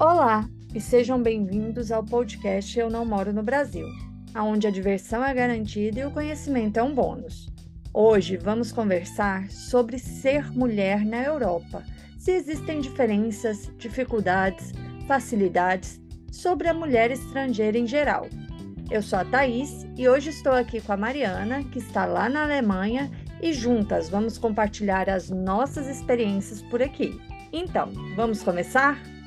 Olá e sejam bem-vindos ao podcast Eu Não Moro no Brasil, onde a diversão é garantida e o conhecimento é um bônus. Hoje vamos conversar sobre ser mulher na Europa, se existem diferenças, dificuldades, facilidades sobre a mulher estrangeira em geral. Eu sou a Thaís e hoje estou aqui com a Mariana, que está lá na Alemanha, e juntas vamos compartilhar as nossas experiências por aqui. Então, vamos começar?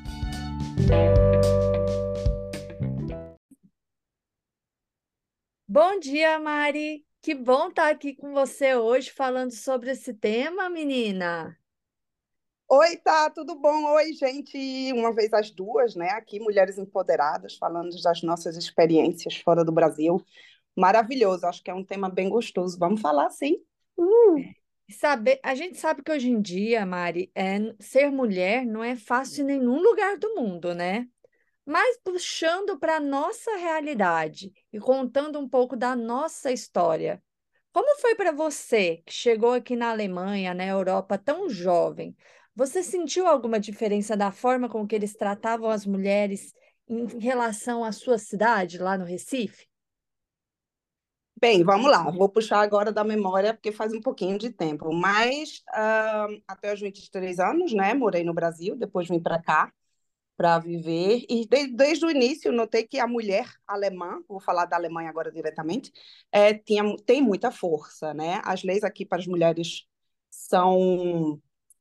Bom dia, Mari. Que bom estar aqui com você hoje falando sobre esse tema, menina. Oi, tá, tudo bom? Oi, gente. Uma vez as duas, né? Aqui, Mulheres Empoderadas, falando das nossas experiências fora do Brasil. Maravilhoso, acho que é um tema bem gostoso. Vamos falar, sim. Uh. Saber, a gente sabe que hoje em dia, Mari, é, ser mulher não é fácil em nenhum lugar do mundo, né? Mas puxando para a nossa realidade e contando um pouco da nossa história. Como foi para você que chegou aqui na Alemanha, na Europa, tão jovem? Você sentiu alguma diferença da forma com que eles tratavam as mulheres em relação à sua cidade, lá no Recife? Bem, vamos lá. Vou puxar agora da memória, porque faz um pouquinho de tempo. Mas uh, até os 23 anos, né? Morei no Brasil, depois vim para cá para viver. E de, desde o início notei que a mulher alemã, vou falar da Alemanha agora diretamente, é, tinha, tem muita força, né? As leis aqui para as mulheres são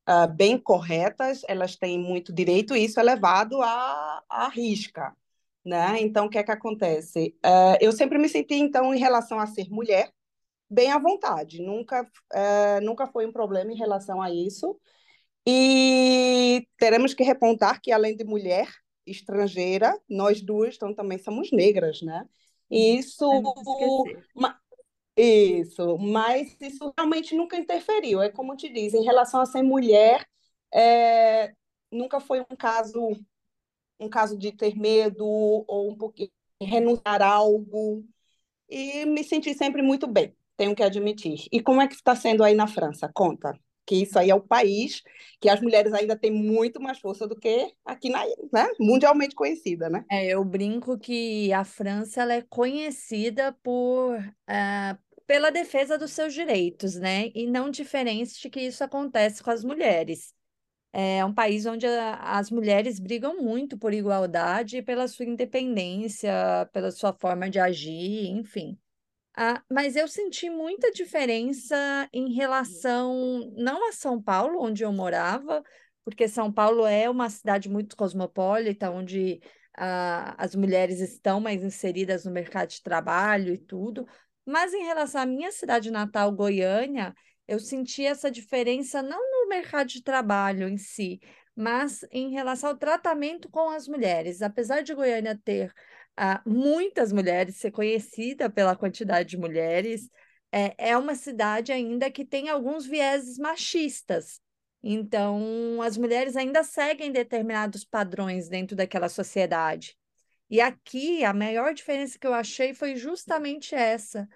uh, bem corretas, elas têm muito direito, e isso é levado à, à risca né? Então, o que é que acontece? Uh, eu sempre me senti, então, em relação a ser mulher, bem à vontade. Nunca, uh, nunca foi um problema em relação a isso. E teremos que repontar que, além de mulher estrangeira, nós duas então, também somos negras, né? E isso... Isso, mas isso realmente nunca interferiu. É como te diz, em relação a ser mulher, é, nunca foi um caso um caso de ter medo ou um pouquinho renunciar a algo e me senti sempre muito bem, tenho que admitir. E como é que está sendo aí na França? Conta. Que isso aí é o país que as mulheres ainda têm muito mais força do que aqui na, né? mundialmente conhecida, né? É, eu brinco que a França ela é conhecida por uh, pela defesa dos seus direitos, né? E não diferente que isso acontece com as mulheres. É um país onde a, as mulheres brigam muito por igualdade, pela sua independência, pela sua forma de agir, enfim. Ah, mas eu senti muita diferença em relação, não a São Paulo, onde eu morava, porque São Paulo é uma cidade muito cosmopolita, onde ah, as mulheres estão mais inseridas no mercado de trabalho e tudo, mas em relação à minha cidade natal, Goiânia, eu senti essa diferença não no mercado de trabalho em si, mas em relação ao tratamento com as mulheres. Apesar de Goiânia ter uh, muitas mulheres, ser conhecida pela quantidade de mulheres, é, é uma cidade ainda que tem alguns vieses machistas. Então, as mulheres ainda seguem determinados padrões dentro daquela sociedade. E aqui, a maior diferença que eu achei foi justamente essa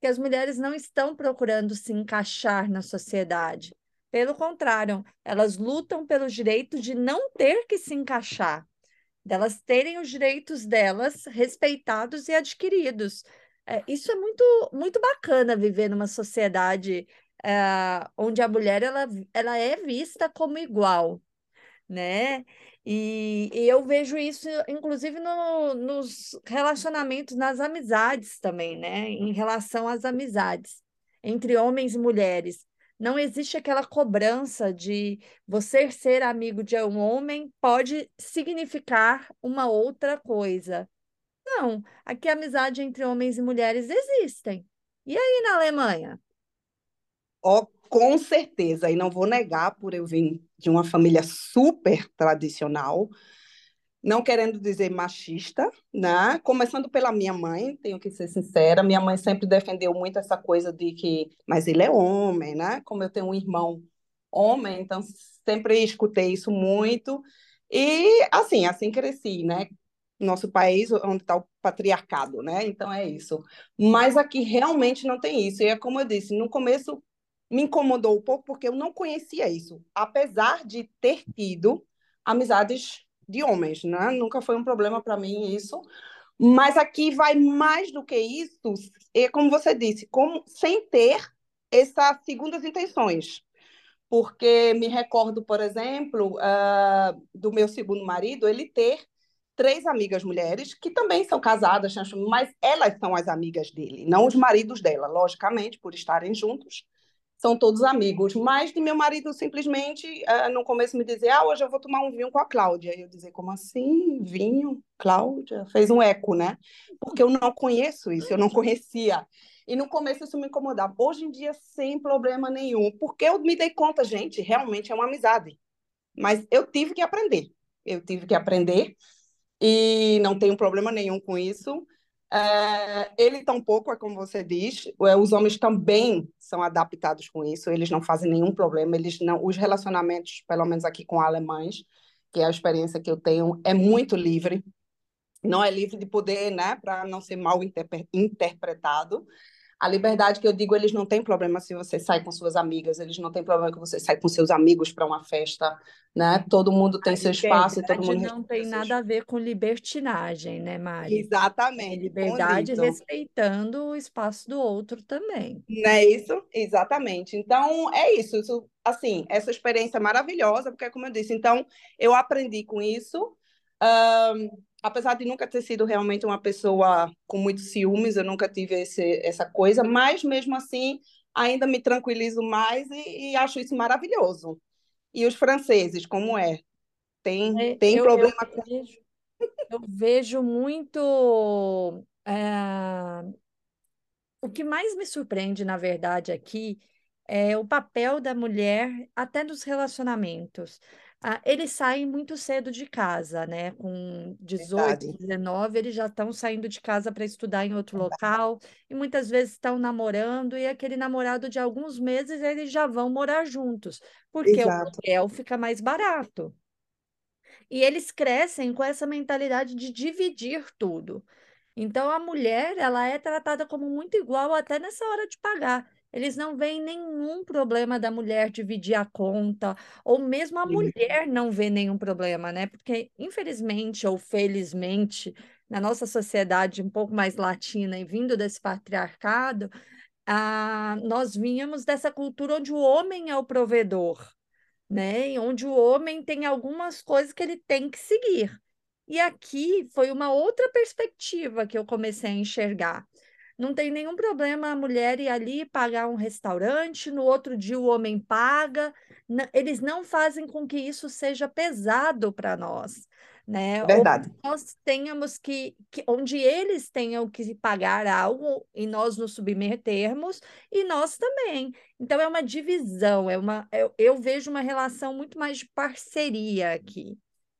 que as mulheres não estão procurando se encaixar na sociedade. Pelo contrário, elas lutam pelo direito de não ter que se encaixar, delas terem os direitos delas respeitados e adquiridos. É, isso é muito, muito bacana viver numa sociedade é, onde a mulher ela, ela é vista como igual, né? E, e eu vejo isso, inclusive, no, nos relacionamentos, nas amizades também, né? Em relação às amizades entre homens e mulheres. Não existe aquela cobrança de você ser amigo de um homem pode significar uma outra coisa. Não, aqui a amizade entre homens e mulheres existem. E aí na Alemanha? Oh, com certeza, e não vou negar por eu vir de uma família super tradicional, não querendo dizer machista, né? Começando pela minha mãe, tenho que ser sincera, minha mãe sempre defendeu muito essa coisa de que, mas ele é homem, né? Como eu tenho um irmão homem, então sempre escutei isso muito. E assim, assim cresci, né? Nosso país onde está o patriarcado, né? Então é isso. Mas aqui realmente não tem isso. E é como eu disse, no começo me incomodou um pouco porque eu não conhecia isso, apesar de ter tido amizades de homens, né? Nunca foi um problema para mim isso. Mas aqui vai mais do que isso, e como você disse, como, sem ter essas segundas intenções. Porque me recordo, por exemplo, uh, do meu segundo marido, ele ter três amigas mulheres que também são casadas, mas elas são as amigas dele, não os maridos dela, logicamente, por estarem juntos são todos amigos. Mas de meu marido simplesmente, uh, no começo, me dizer: Ah, hoje eu vou tomar um vinho com a Cláudia. E eu dizer: Como assim? Vinho? Cláudia? Fez um eco, né? Porque eu não conheço isso, eu não conhecia. E no começo isso me incomodava. Hoje em dia, sem problema nenhum. Porque eu me dei conta, gente, realmente é uma amizade. Mas eu tive que aprender. Eu tive que aprender. E não tenho problema nenhum com isso. É, ele tampouco é como você diz, é, os homens também são adaptados com isso, eles não fazem nenhum problema, eles não, os relacionamentos, pelo menos aqui com alemães, que é a experiência que eu tenho, é muito livre, não é livre de poder, né, para não ser mal interpretado, a liberdade que eu digo, eles não têm problema se você sai com suas amigas, eles não têm problema que você sai com seus amigos para uma festa, né? Todo mundo tem a seu espaço e todo mundo não tem nada a ver com libertinagem, né, Mari? Exatamente. É liberdade respeitando o espaço do outro também. Não é isso? Exatamente. Então, é isso. isso assim, essa experiência é maravilhosa, porque como eu disse, então eu aprendi com isso. Um, apesar de nunca ter sido realmente uma pessoa com muitos ciúmes, eu nunca tive esse, essa coisa, mas mesmo assim ainda me tranquilizo mais e, e acho isso maravilhoso. E os franceses, como é? Tem, é, tem eu, problema eu com. Vejo, eu vejo muito. É... O que mais me surpreende, na verdade, aqui é o papel da mulher até nos relacionamentos. Ah, eles saem muito cedo de casa, né? Com 18, Verdade. 19, eles já estão saindo de casa para estudar em outro local e muitas vezes estão namorando e aquele namorado de alguns meses eles já vão morar juntos, porque o Exato. aluguel fica mais barato. E eles crescem com essa mentalidade de dividir tudo. Então a mulher, ela é tratada como muito igual até nessa hora de pagar. Eles não veem nenhum problema da mulher dividir a conta, ou mesmo a Sim. mulher não vê nenhum problema, né? Porque, infelizmente ou felizmente, na nossa sociedade um pouco mais latina e vindo desse patriarcado, ah, nós vínhamos dessa cultura onde o homem é o provedor, né? E onde o homem tem algumas coisas que ele tem que seguir. E aqui foi uma outra perspectiva que eu comecei a enxergar. Não tem nenhum problema a mulher ir ali pagar um restaurante, no outro dia o homem paga. Eles não fazem com que isso seja pesado para nós, né? Verdade. Ou nós tenhamos que, que, onde eles tenham que pagar algo e nós nos submetermos, e nós também. Então é uma divisão, é uma, eu, eu vejo uma relação muito mais de parceria aqui,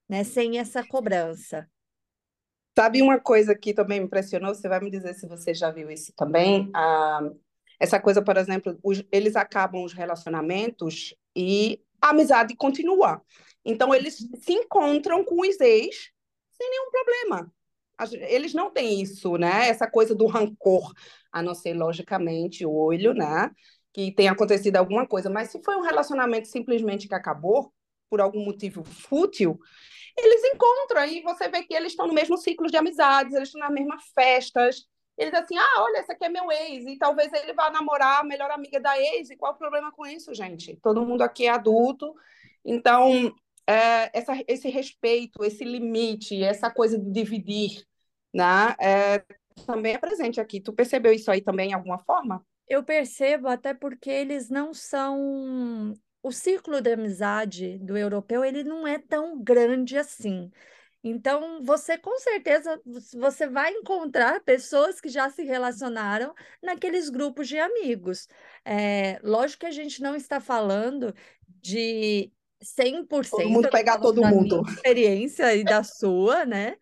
né? Sem essa cobrança. Sabe uma coisa que também me impressionou? Você vai me dizer se você já viu isso também. Ah, essa coisa, por exemplo, os, eles acabam os relacionamentos e a amizade continua. Então, eles se encontram com os ex sem nenhum problema. Eles não têm isso, né? Essa coisa do rancor, a não ser, logicamente, o olho, né? Que tenha acontecido alguma coisa. Mas se foi um relacionamento simplesmente que acabou, por algum motivo fútil, eles encontram e você vê que eles estão no mesmo ciclo de amizades, eles estão nas mesmas festas. Eles assim, ah, olha, esse aqui é meu ex, e talvez ele vá namorar a melhor amiga da ex, e qual o problema com isso, gente? Todo mundo aqui é adulto, então é, essa, esse respeito, esse limite, essa coisa de dividir, né, é, também é presente aqui. Tu percebeu isso aí também, de alguma forma? Eu percebo, até porque eles não são o círculo de amizade do europeu ele não é tão grande assim. Então, você com certeza você vai encontrar pessoas que já se relacionaram naqueles grupos de amigos. É, lógico que a gente não está falando de 100% todo mundo pegar todo mundo. experiência e da sua, né?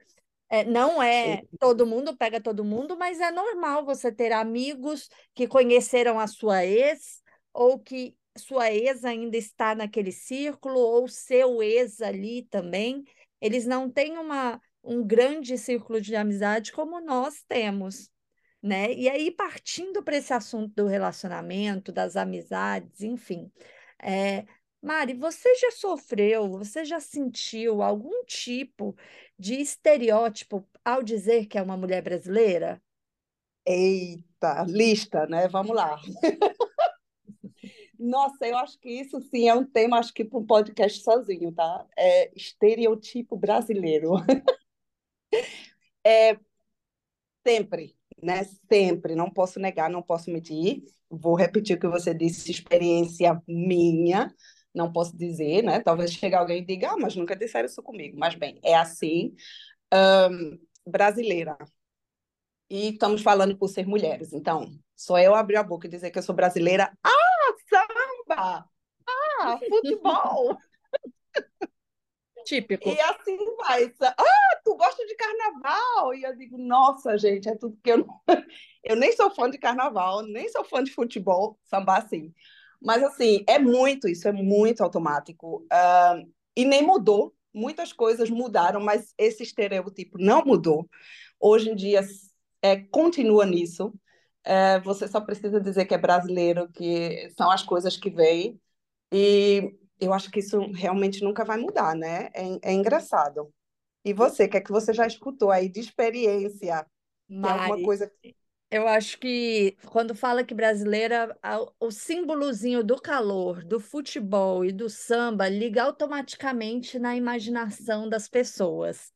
É, não é todo mundo pega todo mundo, mas é normal você ter amigos que conheceram a sua ex ou que sua ex ainda está naquele círculo, ou seu ex ali também. Eles não têm uma, um grande círculo de amizade como nós temos. Né? E aí, partindo para esse assunto do relacionamento, das amizades, enfim, é, Mari, você já sofreu, você já sentiu algum tipo de estereótipo ao dizer que é uma mulher brasileira? Eita, lista, né? Vamos lá. Nossa, eu acho que isso sim é um tema, acho que para um podcast sozinho, tá? É estereotipo brasileiro. É sempre, né? Sempre, não posso negar, não posso mentir. Vou repetir o que você disse, experiência minha, não posso dizer, né? Talvez chegue alguém e diga, ah, mas nunca disseram isso comigo. Mas bem, é assim. Um, brasileira. E estamos falando por ser mulheres. Então, só eu abrir a boca e dizer que eu sou brasileira. Ah, samba! Ah, futebol! Típico. E assim vai. Ah, tu gosta de carnaval? E eu digo, nossa, gente, é tudo que eu não... Eu nem sou fã de carnaval, nem sou fã de futebol, samba sim. Mas, assim, é muito isso, é muito automático. Uh, e nem mudou. Muitas coisas mudaram, mas esse estereotipo não mudou. Hoje em dia, é, continua nisso. É, você só precisa dizer que é brasileiro, que são as coisas que vêm. E eu acho que isso realmente nunca vai mudar, né? É, é engraçado. E você, o que é que você já escutou aí de experiência? Tem alguma coisa eu acho que quando fala que brasileira, o símbolozinho do calor, do futebol e do samba liga automaticamente na imaginação das pessoas.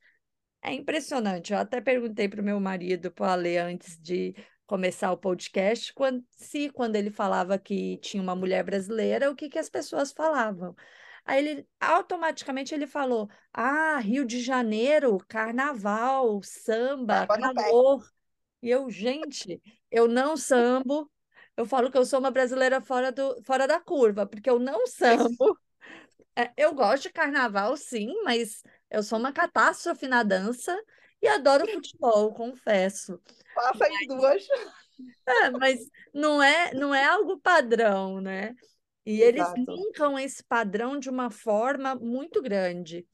É impressionante. Eu até perguntei para o meu marido, para o Ale, antes de começar o podcast, quando, se quando ele falava que tinha uma mulher brasileira, o que, que as pessoas falavam. Aí ele automaticamente ele falou: Ah, Rio de Janeiro, carnaval, samba, calor. E eu, gente, eu não sambo. Eu falo que eu sou uma brasileira fora, do, fora da curva, porque eu não sambo. É, eu gosto de carnaval, sim, mas eu sou uma catástrofe na dança e adoro futebol, confesso. Passa em duas. É, mas não é, não é algo padrão, né? E eles linkam esse padrão de uma forma muito grande.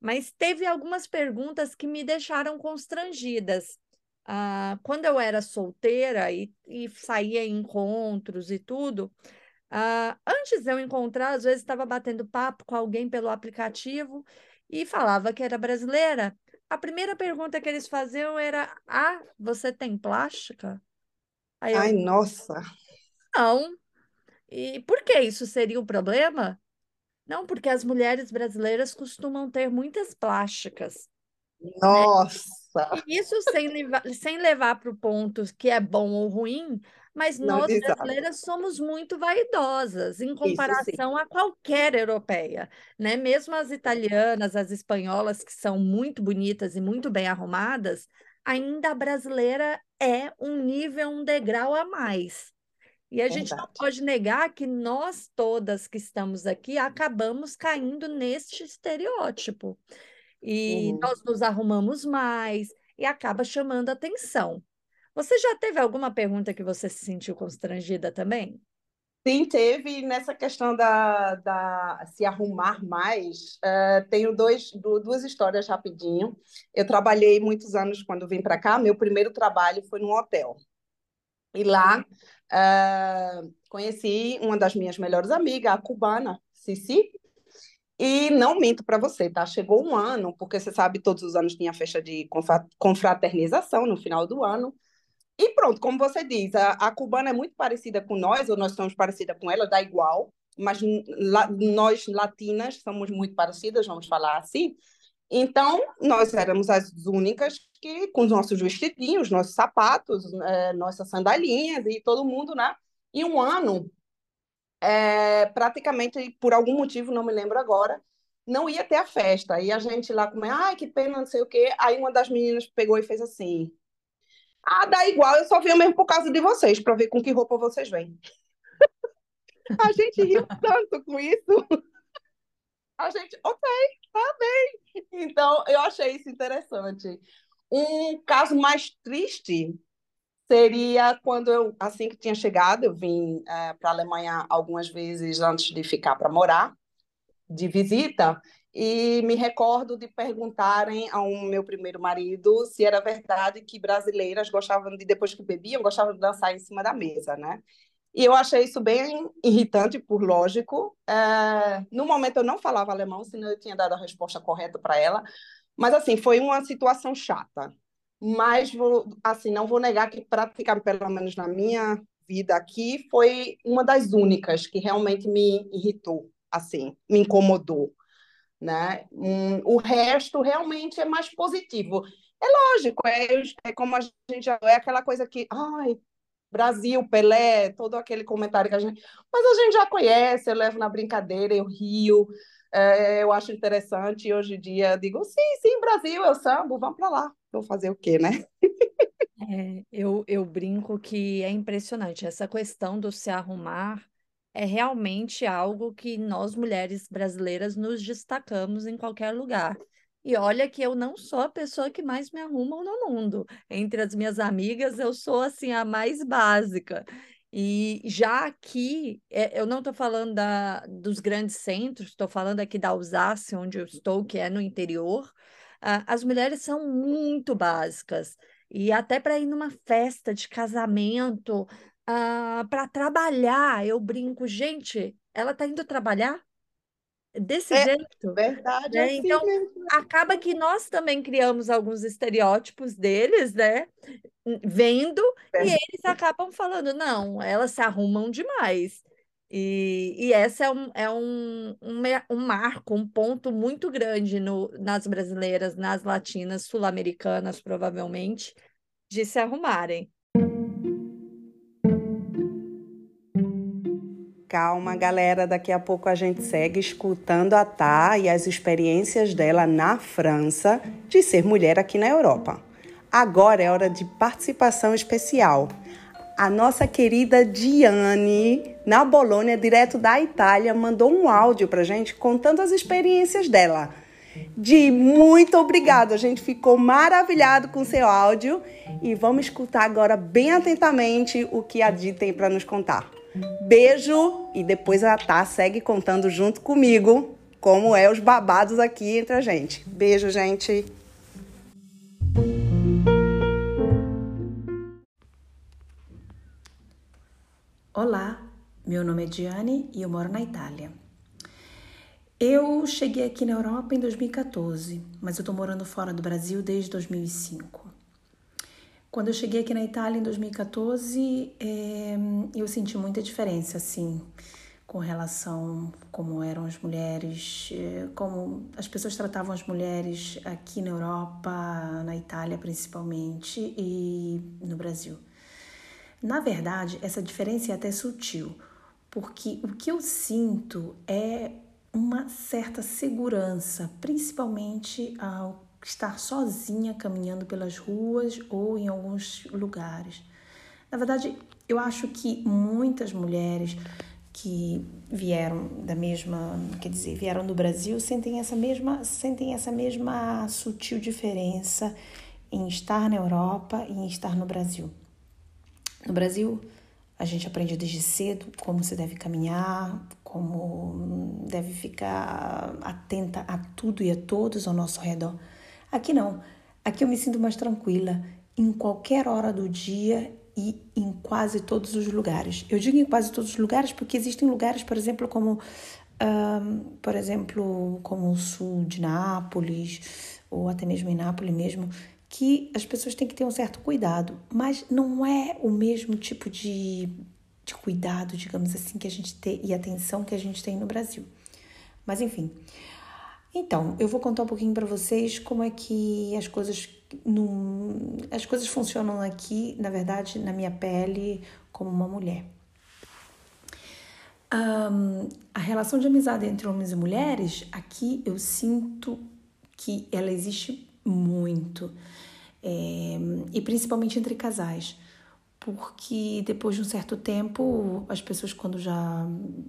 Mas teve algumas perguntas que me deixaram constrangidas. Ah, quando eu era solteira e, e saía em encontros e tudo, ah, antes de eu encontrar, às vezes estava batendo papo com alguém pelo aplicativo e falava que era brasileira. A primeira pergunta que eles faziam era: Ah, você tem plástica? Aí eu, Ai, nossa! Não. E por que isso seria um problema? Não, porque as mulheres brasileiras costumam ter muitas plásticas. Né? Nossa! Né? Isso sem levar, sem levar para o ponto que é bom ou ruim, mas Não, nós exato. brasileiras somos muito vaidosas em comparação a qualquer europeia, né? Mesmo as italianas, as espanholas, que são muito bonitas e muito bem arrumadas, ainda a brasileira é um nível, um degrau a mais. E a Verdade. gente não pode negar que nós todas que estamos aqui acabamos caindo neste estereótipo. E uhum. nós nos arrumamos mais e acaba chamando atenção. Você já teve alguma pergunta que você se sentiu constrangida também? Sim, teve nessa questão da, da se arrumar mais. Uh, tenho dois, duas histórias rapidinho. Eu trabalhei muitos anos quando vim para cá. Meu primeiro trabalho foi num hotel. E lá uh, conheci uma das minhas melhores amigas, a cubana, Cici. E não minto para você, tá? Chegou um ano, porque você sabe, todos os anos tinha festa de confraternização no final do ano. E pronto, como você diz, a, a cubana é muito parecida com nós, ou nós somos parecida com ela, dá igual, mas la, nós latinas somos muito parecidas, vamos falar assim. Então, nós éramos as únicas que, com os nossos vestidinhos, nossos sapatos, é, nossas sandalinhas e todo mundo, né? E um ano, é, praticamente, por algum motivo, não me lembro agora, não ia ter a festa. E a gente lá como, ai, que pena, não sei o quê. Aí uma das meninas pegou e fez assim: Ah, dá igual, eu só venho mesmo por causa de vocês, para ver com que roupa vocês vêm. a gente riu tanto com isso. A gente, ok, tá bem. Então, eu achei isso interessante. Um caso mais triste seria quando eu, assim que tinha chegado, eu vim é, para a Alemanha algumas vezes antes de ficar para morar, de visita, e me recordo de perguntarem ao meu primeiro marido se era verdade que brasileiras gostavam de, depois que bebiam, gostavam de dançar em cima da mesa, né? E eu achei isso bem irritante, por lógico. É, no momento eu não falava alemão, senão eu tinha dado a resposta correta para ela. Mas, assim, foi uma situação chata. Mas, vou, assim, não vou negar que praticar, pelo menos na minha vida aqui, foi uma das únicas que realmente me irritou, assim, me incomodou. Né? O resto realmente é mais positivo. É lógico, é, é como a gente já é aquela coisa que, ai, Brasil, Pelé, todo aquele comentário que a gente. Mas a gente já conhece, eu levo na brincadeira, eu rio, é, eu acho interessante, e hoje em dia digo, sim, sim, Brasil, eu sambo, vamos para lá. Vou fazer o quê, né? É, eu, eu brinco que é impressionante. Essa questão do se arrumar é realmente algo que nós, mulheres brasileiras, nos destacamos em qualquer lugar. E olha que eu não sou a pessoa que mais me arruma no mundo. Entre as minhas amigas, eu sou assim a mais básica. E já aqui, é, eu não estou falando da, dos grandes centros, estou falando aqui da Alsácia, onde eu estou, que é no interior. Uh, as mulheres são muito básicas. E até para ir numa festa de casamento, ah, para trabalhar, eu brinco, gente, ela está indo trabalhar? desse é, jeito. Verdade, né? assim então, mesmo. acaba que nós também criamos alguns estereótipos deles, né? Vendo, é. e eles acabam falando, não, elas se arrumam demais. E, e essa é, um, é um, um, um marco, um ponto muito grande no, nas brasileiras, nas latinas, sul-americanas, provavelmente, de se arrumarem. Calma, galera, daqui a pouco a gente segue escutando a Tá e as experiências dela na França de ser mulher aqui na Europa. Agora é hora de participação especial. A nossa querida Diane, na Bolônia, direto da Itália, mandou um áudio pra gente contando as experiências dela. Di, muito obrigado. A gente ficou maravilhado com seu áudio e vamos escutar agora bem atentamente o que a Di tem para nos contar. Beijo e depois a Tá segue contando junto comigo como é os babados aqui entre a gente. Beijo, gente. Olá, meu nome é Diane e eu moro na Itália. Eu cheguei aqui na Europa em 2014, mas eu tô morando fora do Brasil desde 2005. Quando eu cheguei aqui na Itália em 2014, é, eu senti muita diferença, assim, com relação como eram as mulheres, é, como as pessoas tratavam as mulheres aqui na Europa, na Itália principalmente e no Brasil. Na verdade, essa diferença é até sutil, porque o que eu sinto é uma certa segurança, principalmente ao estar sozinha caminhando pelas ruas ou em alguns lugares. Na verdade, eu acho que muitas mulheres que vieram da mesma, quer dizer, vieram do Brasil, sentem essa mesma, sentem essa mesma sutil diferença em estar na Europa e em estar no Brasil. No Brasil, a gente aprende desde cedo como se deve caminhar, como deve ficar atenta a tudo e a todos ao nosso redor. Aqui não. Aqui eu me sinto mais tranquila em qualquer hora do dia e em quase todos os lugares. Eu digo em quase todos os lugares porque existem lugares, por exemplo, como um, por exemplo, como o sul de Nápoles ou até mesmo em Nápoles mesmo, que as pessoas têm que ter um certo cuidado, mas não é o mesmo tipo de, de cuidado, digamos assim, que a gente tem e atenção que a gente tem no Brasil. Mas enfim, então, eu vou contar um pouquinho para vocês como é que as coisas no, as coisas funcionam aqui, na verdade, na minha pele como uma mulher. Um, a relação de amizade entre homens e mulheres, aqui eu sinto que ela existe muito, é, e principalmente entre casais porque depois de um certo tempo, as pessoas quando já,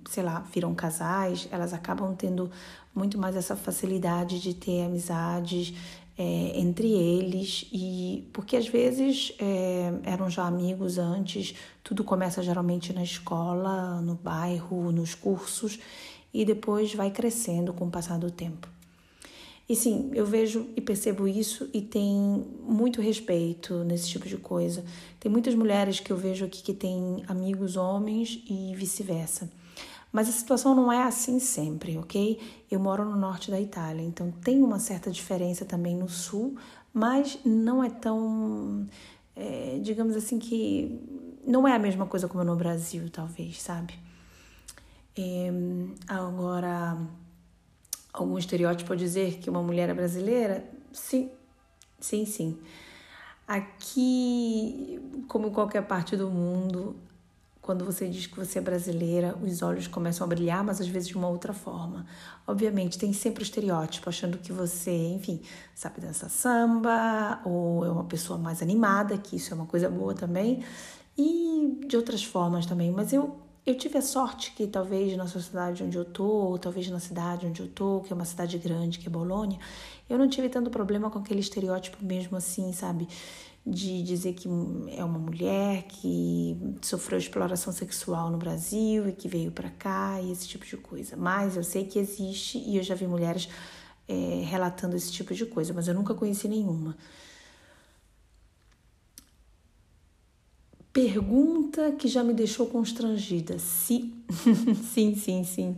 sei lá, viram casais, elas acabam tendo muito mais essa facilidade de ter amizades é, entre eles e porque às vezes é, eram já amigos antes, tudo começa geralmente na escola, no bairro, nos cursos e depois vai crescendo com o passar do tempo. E sim, eu vejo e percebo isso e tem muito respeito nesse tipo de coisa. Tem muitas mulheres que eu vejo aqui que têm amigos homens e vice-versa. Mas a situação não é assim sempre, ok? Eu moro no norte da Itália, então tem uma certa diferença também no sul, mas não é tão. É, digamos assim que. Não é a mesma coisa como no Brasil, talvez, sabe? É, agora algum estereótipo dizer que uma mulher é brasileira? Sim, sim, sim. Aqui, como em qualquer parte do mundo, quando você diz que você é brasileira, os olhos começam a brilhar, mas às vezes de uma outra forma. Obviamente, tem sempre o estereótipo, achando que você, enfim, sabe dançar samba, ou é uma pessoa mais animada, que isso é uma coisa boa também, e de outras formas também. Mas eu eu tive a sorte que talvez na sociedade onde eu tô, ou talvez na cidade onde eu tô, que é uma cidade grande, que é Bolônia, eu não tive tanto problema com aquele estereótipo mesmo assim, sabe? De dizer que é uma mulher que sofreu exploração sexual no Brasil e que veio para cá e esse tipo de coisa. Mas eu sei que existe e eu já vi mulheres é, relatando esse tipo de coisa, mas eu nunca conheci nenhuma. Pergunta que já me deixou constrangida. Sim, sim, sim, sim.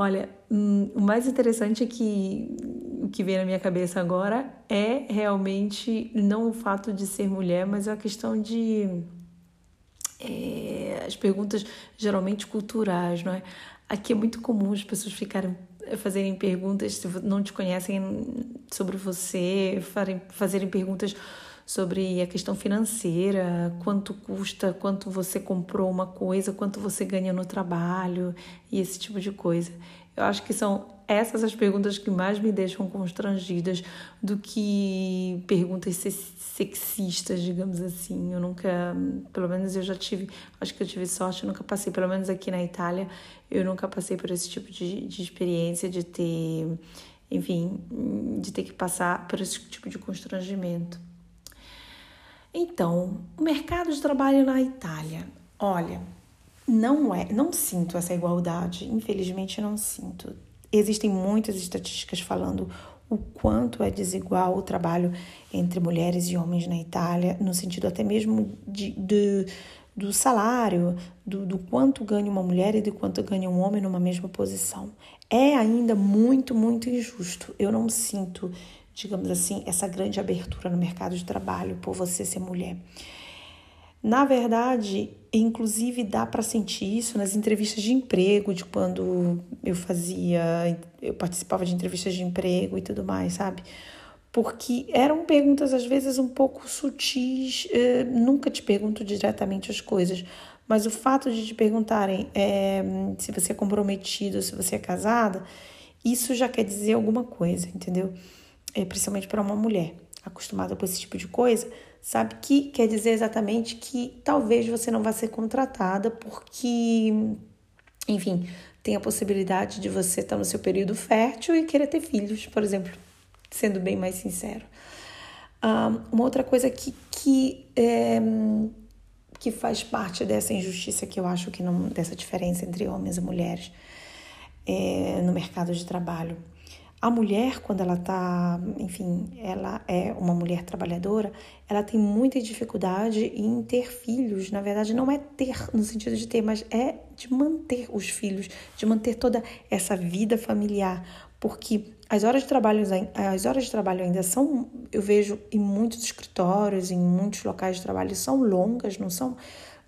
Olha, hum, o mais interessante é que o que vem na minha cabeça agora é realmente não o fato de ser mulher, mas a questão de é, as perguntas geralmente culturais, não é? Aqui é muito comum as pessoas ficarem fazerem perguntas se não te conhecem sobre você, fazerem perguntas sobre a questão financeira, quanto custa, quanto você comprou uma coisa, quanto você ganha no trabalho e esse tipo de coisa. Eu acho que são essas as perguntas que mais me deixam constrangidas do que perguntas sexistas, digamos assim. Eu nunca, pelo menos eu já tive, acho que eu tive sorte, eu nunca passei, pelo menos aqui na Itália, eu nunca passei por esse tipo de, de experiência de ter, enfim, de ter que passar por esse tipo de constrangimento. Então, o mercado de trabalho na Itália, olha, não é, não sinto essa igualdade, infelizmente não sinto. Existem muitas estatísticas falando o quanto é desigual o trabalho entre mulheres e homens na Itália, no sentido até mesmo de, de do salário, do, do quanto ganha uma mulher e do quanto ganha um homem numa mesma posição. É ainda muito, muito injusto. Eu não sinto digamos assim, essa grande abertura no mercado de trabalho por você ser mulher. Na verdade, inclusive dá para sentir isso nas entrevistas de emprego, de quando eu fazia, eu participava de entrevistas de emprego e tudo mais, sabe? Porque eram perguntas às vezes um pouco sutis, eh, nunca te pergunto diretamente as coisas, mas o fato de te perguntarem é, se você é comprometido, se você é casada, isso já quer dizer alguma coisa, entendeu? É, principalmente para uma mulher acostumada com esse tipo de coisa, sabe que quer dizer exatamente que talvez você não vá ser contratada porque, enfim, tem a possibilidade de você estar no seu período fértil e querer ter filhos, por exemplo, sendo bem mais sincero. Um, uma outra coisa que, que, é, que faz parte dessa injustiça que eu acho que não, dessa diferença entre homens e mulheres é, no mercado de trabalho a mulher, quando ela está, enfim, ela é uma mulher trabalhadora, ela tem muita dificuldade em ter filhos. Na verdade, não é ter no sentido de ter, mas é de manter os filhos, de manter toda essa vida familiar. Porque as horas de trabalho, as horas de trabalho ainda são, eu vejo em muitos escritórios, em muitos locais de trabalho, são longas, não são,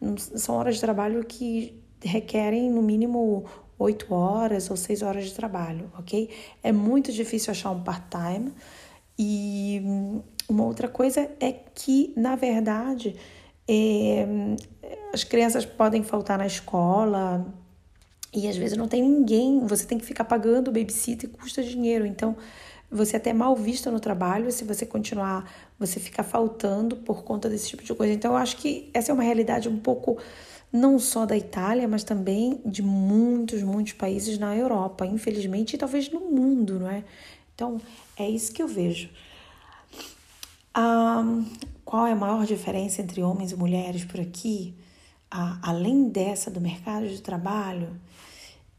não, são horas de trabalho que requerem no mínimo oito horas ou seis horas de trabalho, ok? É muito difícil achar um part-time. E uma outra coisa é que, na verdade, é, as crianças podem faltar na escola e às vezes não tem ninguém, você tem que ficar pagando babysitter e custa dinheiro. Então, você é até mal vista no trabalho se você continuar, você ficar faltando por conta desse tipo de coisa. Então, eu acho que essa é uma realidade um pouco não só da Itália, mas também de muitos, muitos países na Europa, infelizmente, e talvez no mundo, não é? Então, é isso que eu vejo. Um, qual é a maior diferença entre homens e mulheres por aqui? além dessa do mercado de trabalho,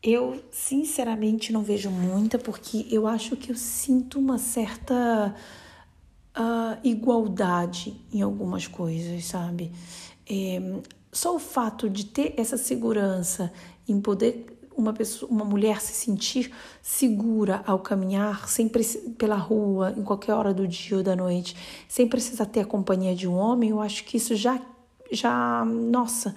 Eu, sinceramente, não vejo muita, porque eu acho que eu sinto uma certa uh, igualdade em algumas coisas, sabe? É, só o fato de ter essa segurança em poder uma pessoa, uma mulher se sentir segura ao caminhar, sem pela rua, em qualquer hora do dia ou da noite, sem precisar ter a companhia de um homem, eu acho que isso já, já, nossa,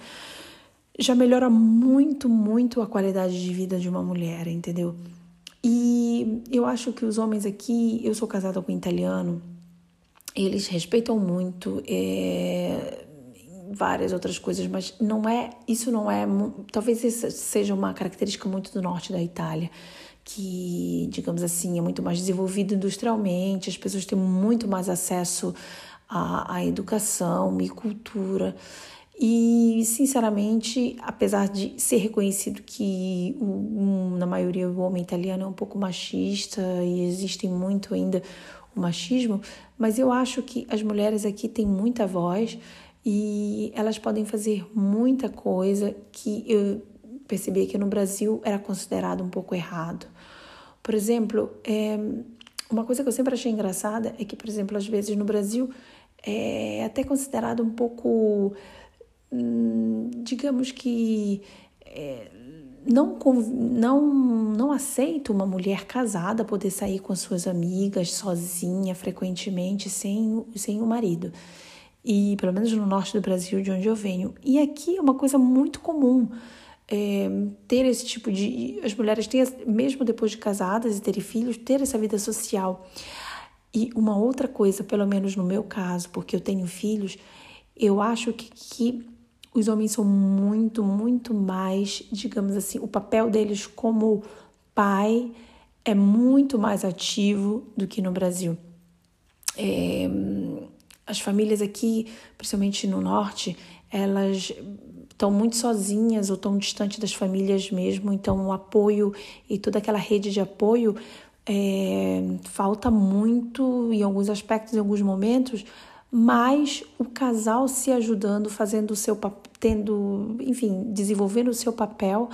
já melhora muito, muito a qualidade de vida de uma mulher, entendeu? E eu acho que os homens aqui, eu sou casada com um italiano, eles respeitam muito é, várias outras coisas, mas não é isso não é talvez isso seja uma característica muito do norte da Itália que digamos assim é muito mais desenvolvido industrialmente, as pessoas têm muito mais acesso à, à educação e cultura. E, sinceramente, apesar de ser reconhecido que, um, na maioria, o homem italiano é um pouco machista e existe muito ainda o machismo, mas eu acho que as mulheres aqui têm muita voz e elas podem fazer muita coisa que eu percebi que no Brasil era considerado um pouco errado. Por exemplo, é, uma coisa que eu sempre achei engraçada é que, por exemplo, às vezes no Brasil é até considerado um pouco, hum, digamos que é, não, não, não aceito uma mulher casada poder sair com suas amigas sozinha, frequentemente, sem, sem o marido. E pelo menos no norte do Brasil, de onde eu venho. E aqui é uma coisa muito comum. É, ter esse tipo de. As mulheres têm, mesmo depois de casadas e terem filhos, ter essa vida social. E uma outra coisa, pelo menos no meu caso, porque eu tenho filhos, eu acho que, que os homens são muito, muito mais, digamos assim, o papel deles como pai é muito mais ativo do que no Brasil. É, as famílias aqui, principalmente no norte, elas estão muito sozinhas ou estão distante das famílias mesmo, então o apoio e toda aquela rede de apoio é, falta muito em alguns aspectos, em alguns momentos, mas o casal se ajudando, fazendo o seu tendo, enfim, desenvolvendo o seu papel,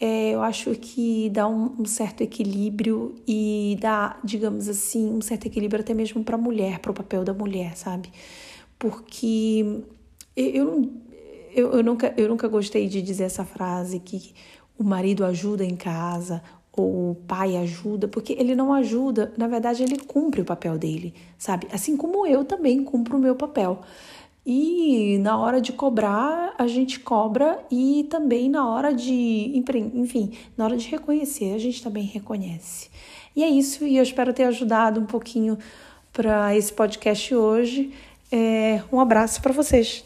é, eu acho que dá um, um, certo equilíbrio e dá, digamos assim, um certo equilíbrio até mesmo para a mulher, para o papel da mulher, sabe? Porque eu, eu, eu, nunca, eu nunca gostei de dizer essa frase que o marido ajuda em casa, ou o pai ajuda, porque ele não ajuda, na verdade ele cumpre o papel dele, sabe? Assim como eu também cumpro o meu papel. E na hora de cobrar, a gente cobra e também na hora de, enfim, na hora de reconhecer, a gente também reconhece. E é isso, e eu espero ter ajudado um pouquinho para esse podcast hoje. É, um abraço para vocês.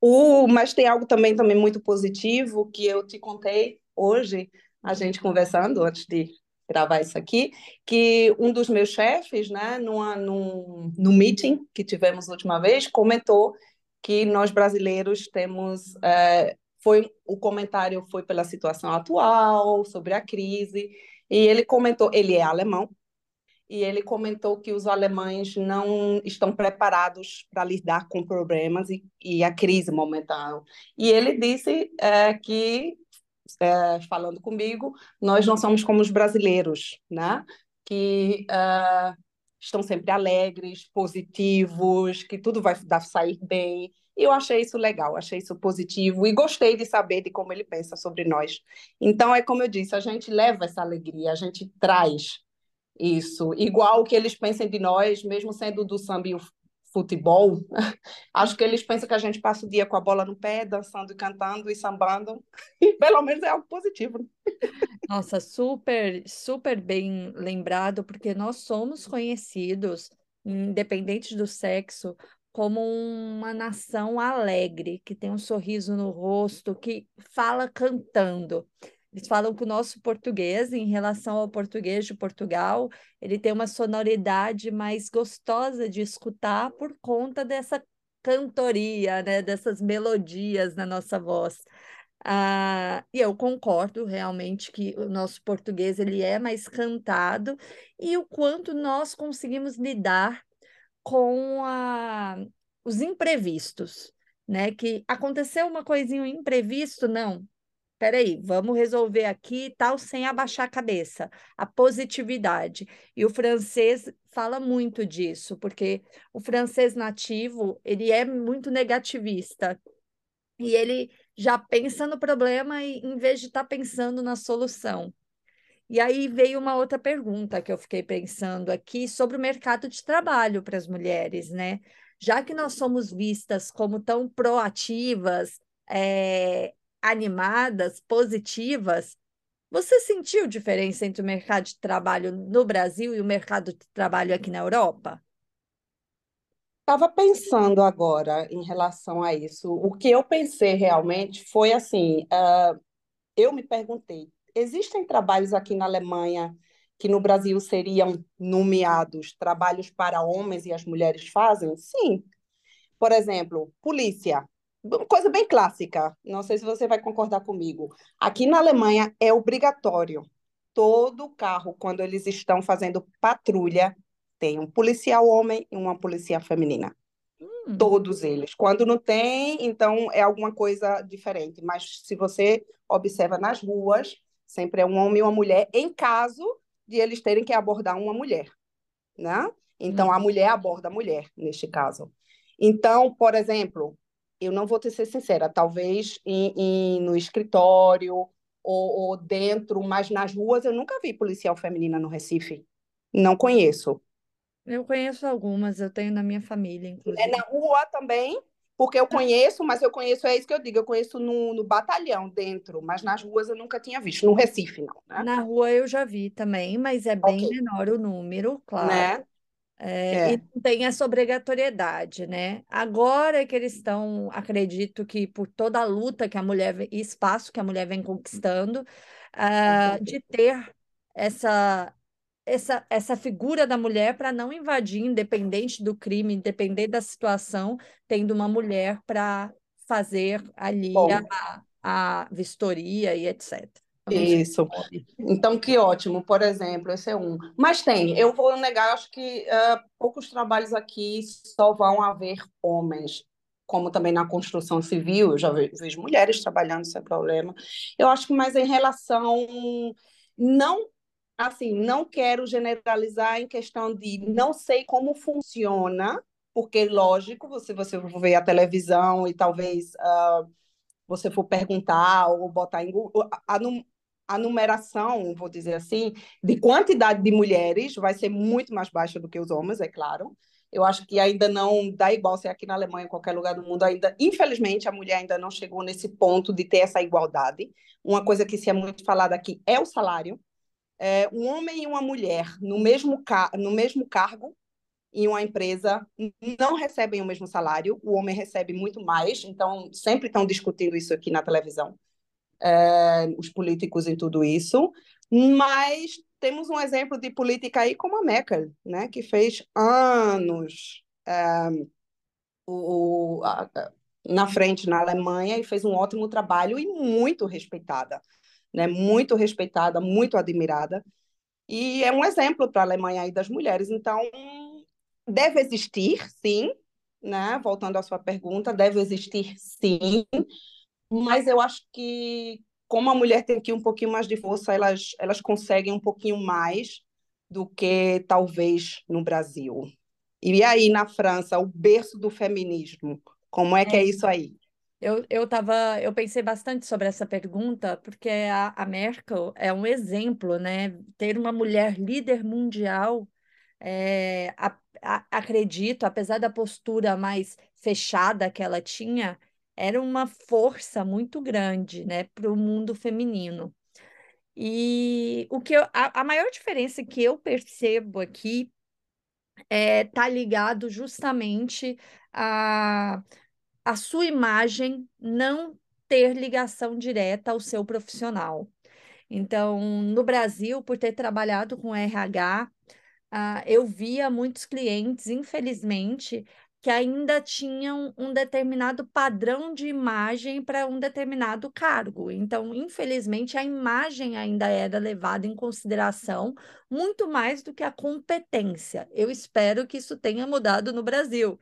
O, mas tem algo também, também muito positivo que eu te contei hoje, a gente conversando antes de gravar isso aqui, que um dos meus chefes, né, numa, num, num meeting que tivemos a última vez, comentou que nós brasileiros temos. É, foi O comentário foi pela situação atual, sobre a crise, e ele comentou, ele é alemão, e ele comentou que os alemães não estão preparados para lidar com problemas e, e, a crise momentânea. E ele disse é, que, é, falando comigo, nós não somos como os brasileiros, né? que é, estão sempre alegres, positivos, que tudo vai dar, sair bem. E eu achei isso legal, achei isso positivo e gostei de saber de como ele pensa sobre nós. Então, é como eu disse, a gente leva essa alegria, a gente traz isso, igual que eles pensem de nós, mesmo sendo do samba futebol, acho que eles pensam que a gente passa o dia com a bola no pé, dançando e cantando e sambando, e pelo menos é algo positivo. Nossa, super, super bem lembrado, porque nós somos conhecidos, independente do sexo, como uma nação alegre, que tem um sorriso no rosto, que fala cantando. Eles falam que o nosso português, em relação ao português de Portugal, ele tem uma sonoridade mais gostosa de escutar por conta dessa cantoria, né? dessas melodias na nossa voz. Ah, e eu concordo realmente que o nosso português ele é mais cantado e o quanto nós conseguimos lidar com a, os imprevistos. né? Que aconteceu uma coisinha imprevisto, não. Peraí, vamos resolver aqui e tal, sem abaixar a cabeça. A positividade. E o francês fala muito disso, porque o francês nativo, ele é muito negativista. E ele já pensa no problema em vez de estar tá pensando na solução. E aí veio uma outra pergunta que eu fiquei pensando aqui sobre o mercado de trabalho para as mulheres, né? Já que nós somos vistas como tão proativas, é, animadas, positivas, você sentiu diferença entre o mercado de trabalho no Brasil e o mercado de trabalho aqui na Europa? Estava pensando agora em relação a isso. O que eu pensei realmente foi assim: uh, eu me perguntei, existem trabalhos aqui na Alemanha que no Brasil seriam nomeados trabalhos para homens e as mulheres fazem? Sim. Por exemplo, polícia. Uma coisa bem clássica. Não sei se você vai concordar comigo. Aqui na Alemanha é obrigatório. Todo carro, quando eles estão fazendo patrulha, tem um policial homem e uma policial feminina. Hum. Todos eles. Quando não tem, então é alguma coisa diferente. Mas se você observa nas ruas, Sempre é um homem e uma mulher, em caso de eles terem que abordar uma mulher, né? Então, a uhum. mulher aborda a mulher, neste caso. Então, por exemplo, eu não vou te ser sincera, talvez em, em, no escritório ou, ou, dentro, mas nas ruas eu nunca vi policial feminina no Recife. Não conheço. Eu conheço algumas, eu tenho na minha família, inclusive. É na rua também? Porque eu conheço, mas eu conheço, é isso que eu digo, eu conheço no, no batalhão dentro, mas nas ruas eu nunca tinha visto, no Recife não, né? Na rua eu já vi também, mas é bem okay. menor o número, claro. Né? É, é. E não tem essa obrigatoriedade, né? Agora que eles estão, acredito que por toda a luta que a mulher e espaço que a mulher vem conquistando, uh, de ter essa essa, essa figura da mulher para não invadir, independente do crime, independente da situação, tendo uma mulher para fazer ali a, a, vistoria e etc. Isso. Então, que ótimo, por exemplo, esse é um. Mas tem, eu vou negar, acho que uh, poucos trabalhos aqui só vão haver homens, como também na construção civil, eu já vejo mulheres trabalhando sem problema. Eu acho que mais em relação não assim, não quero generalizar em questão de não sei como funciona, porque, lógico, você, você ver a televisão e talvez uh, você for perguntar ou botar em Google, a, numeração, vou dizer assim, de quantidade de mulheres vai ser muito mais baixa do que os homens, é claro. Eu acho que ainda não dá igual ser aqui na Alemanha, em qualquer lugar do mundo, ainda, infelizmente, a mulher ainda não chegou nesse ponto de ter essa igualdade. Uma coisa que se é muito falada aqui é o salário é, um homem e uma mulher no mesmo, no mesmo cargo em uma empresa não recebem o mesmo salário, o homem recebe muito mais, então sempre estão discutindo isso aqui na televisão, é, os políticos em tudo isso, mas temos um exemplo de política aí como a Merkel, né, que fez anos é, o, a, na frente na Alemanha e fez um ótimo trabalho e muito respeitada né, muito respeitada, muito admirada, e é um exemplo para a Alemanha aí das mulheres. Então, deve existir, sim, né? Voltando à sua pergunta, deve existir, sim, mas eu acho que como a mulher tem aqui um pouquinho mais de força, elas, elas conseguem um pouquinho mais do que talvez no Brasil. E aí, na França, o berço do feminismo, como é que é, é isso aí? Eu, eu, tava, eu pensei bastante sobre essa pergunta, porque a, a Merkel é um exemplo, né? Ter uma mulher líder mundial, é, a, a, acredito, apesar da postura mais fechada que ela tinha, era uma força muito grande, né, para o mundo feminino. E o que eu, a, a maior diferença que eu percebo aqui é tá ligado justamente a a sua imagem não ter ligação direta ao seu profissional. Então, no Brasil, por ter trabalhado com RH, uh, ah, eu via muitos clientes, infelizmente, que ainda tinham um determinado padrão de imagem para um determinado cargo. Então, infelizmente, a imagem ainda era levada em consideração muito mais do que a competência. Eu espero que isso tenha mudado no Brasil,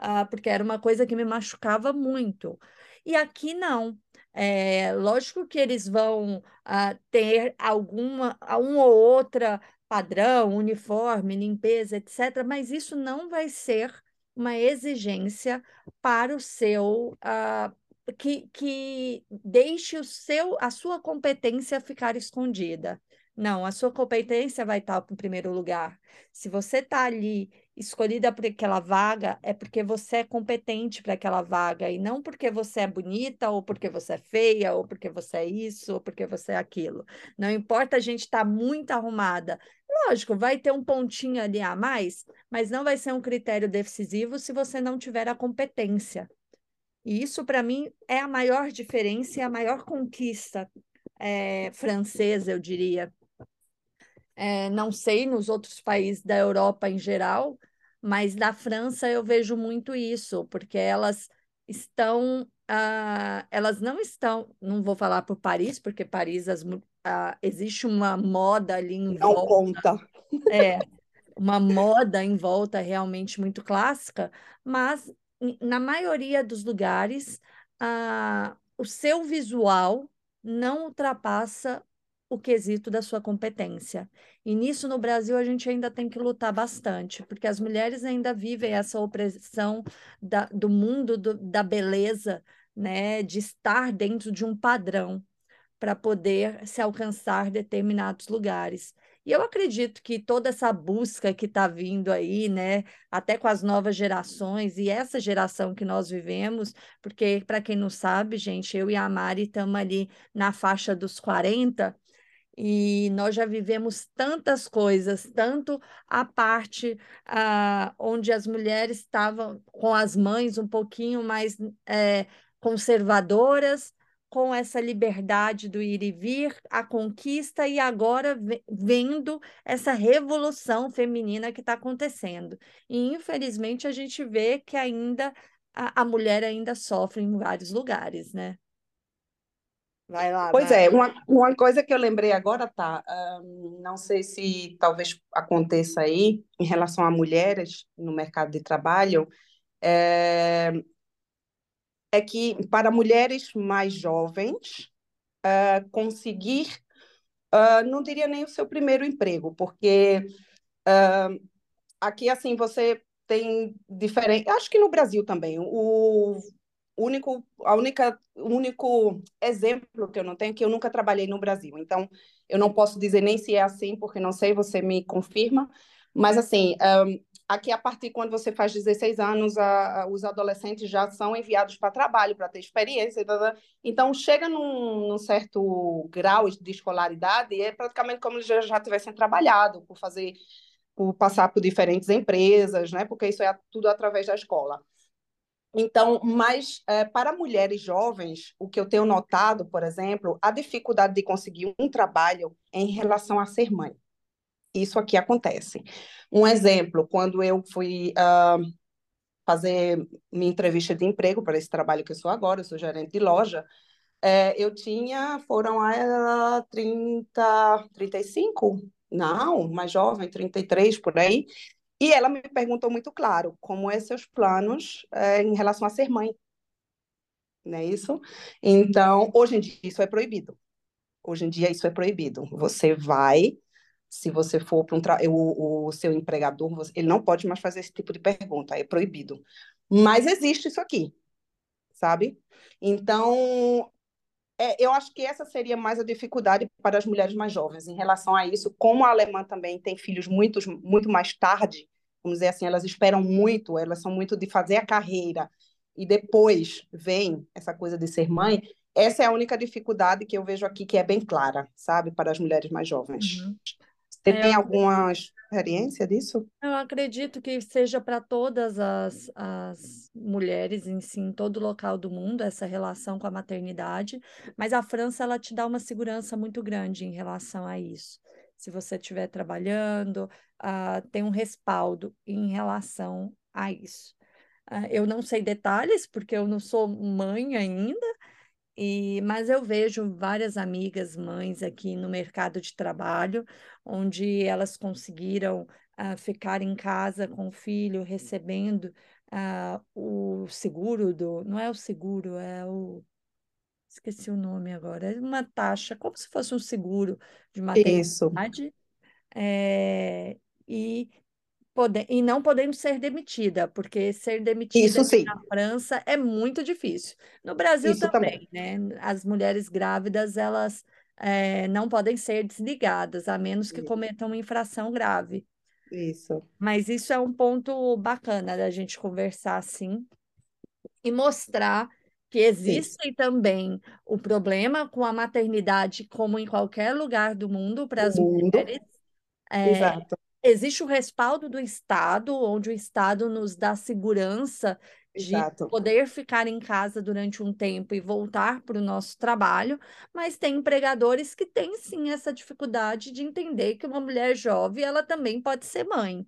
uh, porque era uma coisa que me machucava muito. E aqui não. É, lógico que eles vão uh, ter alguma, uma ou outra padrão, uniforme, limpeza, etc., mas isso não vai ser uma exigência para o seu uh, que, que deixe o seu, a sua competência ficar escondida. Não, a sua competência vai estar em primeiro lugar. Se você está ali escolhida para aquela vaga, é porque você é competente para aquela vaga, e não porque você é bonita, ou porque você é feia, ou porque você é isso, ou porque você é aquilo. Não importa a gente estar tá muito arrumada. Lógico, vai ter um pontinho ali a mais, mas não vai ser um critério decisivo se você não tiver a competência. E isso, para mim, é a maior diferença e a maior conquista é, francesa, eu diria. É, não sei nos outros países da Europa em geral, mas na França eu vejo muito isso, porque elas estão, uh, elas não estão, não vou falar por Paris, porque Paris as, existe uma moda ali em não volta. conta. É, uma moda em volta realmente muito clássica, mas na maioria dos lugares, uh, o seu visual não ultrapassa o quesito da sua competência. E nisso no Brasil a gente ainda tem que lutar bastante, porque as mulheres ainda vivem essa opressão da, do mundo do, da beleza, né, de estar dentro de um padrão para poder se alcançar determinados lugares. E eu acredito que toda essa busca que está vindo aí, né, até com as novas gerações e essa geração que nós vivemos, porque para quem não sabe, gente, eu e a Mari estamos ali na faixa dos 40 e nós já vivemos tantas coisas, tanto a parte ah, onde as mulheres estavam com as mães um pouquinho mais é, conservadoras, com essa liberdade do ir e vir, a conquista, e agora vendo essa revolução feminina que está acontecendo. E, infelizmente, a gente vê que ainda a, a, mulher ainda sofre em vários lugares, né? Vai lá. Pois vai. é, uma, uma coisa que eu lembrei agora, tá? Um, não sei se talvez aconteça aí em relação a mulheres no mercado de trabalho. É, é que para mulheres mais jovens uh, conseguir, uh, não diria nem o seu primeiro emprego, porque uh, aqui assim você tem diferente, acho que no Brasil também, o único, a única, único exemplo que eu não tenho é que eu nunca trabalhei no Brasil, então eu não posso dizer nem se é assim, porque não sei, você me confirma, mas assim, um, Aqui, a partir quando você faz 16 anos, a, a, os adolescentes já são enviados para trabalho, para ter experiência. Tá, tá. Então, chega num, num, certo grau de escolaridade e é praticamente como se já, já tivessem trabalhado, por fazer, por passar por diferentes empresas, né? porque isso é tudo através da escola. Então, mas é, para mulheres jovens, o que eu tenho notado, por exemplo, a dificuldade de conseguir um trabalho em relação a ser mãe isso aqui acontece. Um exemplo, quando eu fui uh, fazer minha entrevista de emprego para esse trabalho que eu sou agora, eu sou gerente de loja, é, eu tinha, foram a 30, 35? Não, mais jovem, 33 por aí. E ela me perguntou muito claro, como é seus planos é, em relação a ser mãe? Não é isso? Então, hoje em dia isso é proibido. Hoje em dia isso é proibido. Você vai se você for para um tra... o, o seu empregador, ele não pode mais fazer esse tipo de pergunta, é proibido. Mas existe isso aqui, sabe? Então, é, eu acho que essa seria mais a dificuldade para as mulheres mais jovens em relação a isso. Como a alemã também tem filhos muito, muito mais tarde, vamos dizer assim, elas esperam muito, elas são muito de fazer a carreira e depois vem essa coisa de ser mãe. Essa é a única dificuldade que eu vejo aqui que é bem clara, sabe, para as mulheres mais jovens. Uhum. Você é, tem alguma experiência disso? Eu acredito que seja para todas as, as mulheres em si, em todo local do mundo, essa relação com a maternidade, mas a França ela te dá uma segurança muito grande em relação a isso. Se você estiver trabalhando, uh, tem um respaldo em relação a isso. Uh, eu não sei detalhes, porque eu não sou mãe ainda, e, mas eu vejo várias amigas mães aqui no mercado de trabalho, onde elas conseguiram uh, ficar em casa com o filho, recebendo ah, o seguro do. Não é o seguro, é o. Esqueci o nome agora. É uma taxa, como se fosse um seguro de Isso, maternidade, é, e, pode, e não podendo ser demitida, porque ser demitida isso sim, na França é muito difícil. No Brasil isso também. também, né? As mulheres grávidas, elas é, não podem ser desligadas, a menos que cometam uma infração grave. Isso, Mas isso é um ponto bacana da gente conversar assim e mostrar que existe também o problema com a maternidade, como em qualquer lugar do mundo, para O as mulheres. É, exato, existe o respaldo do Estado, onde o Estado nos dá segurança de exato, poder ficar em casa durante um tempo e voltar para o nosso trabalho, mas tem empregadores que têm sim essa dificuldade de entender que uma mulher jovem ela também pode ser mãe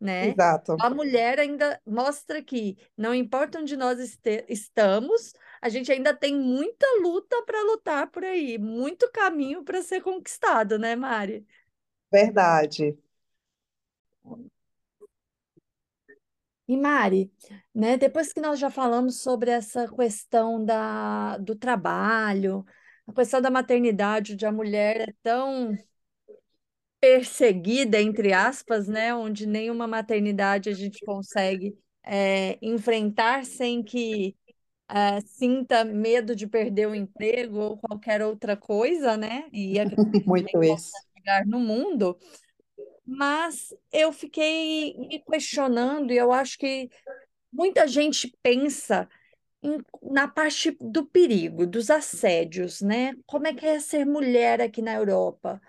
né? exato. A mulher ainda mostra que, não importa onde nós este- estamos, a gente ainda tem muita luta para lutar por aí, muito caminho para ser conquistado, né, Mari? Verdade. E Mari, né, depois que nós já falamos sobre essa questão da, do trabalho, a questão da maternidade, onde a mulher é tão perseguida, entre aspas, né, onde nenhuma maternidade a gente consegue é, enfrentar sem que eh, sinta medo de perder o emprego ou qualquer outra coisa, né? E em Muito isso. lugar no mundo. Mas eu fiquei me questionando, e eu acho que muita gente pensa em- na parte do perigo, dos assédios, né? Como é que é ser mulher aqui na Europa?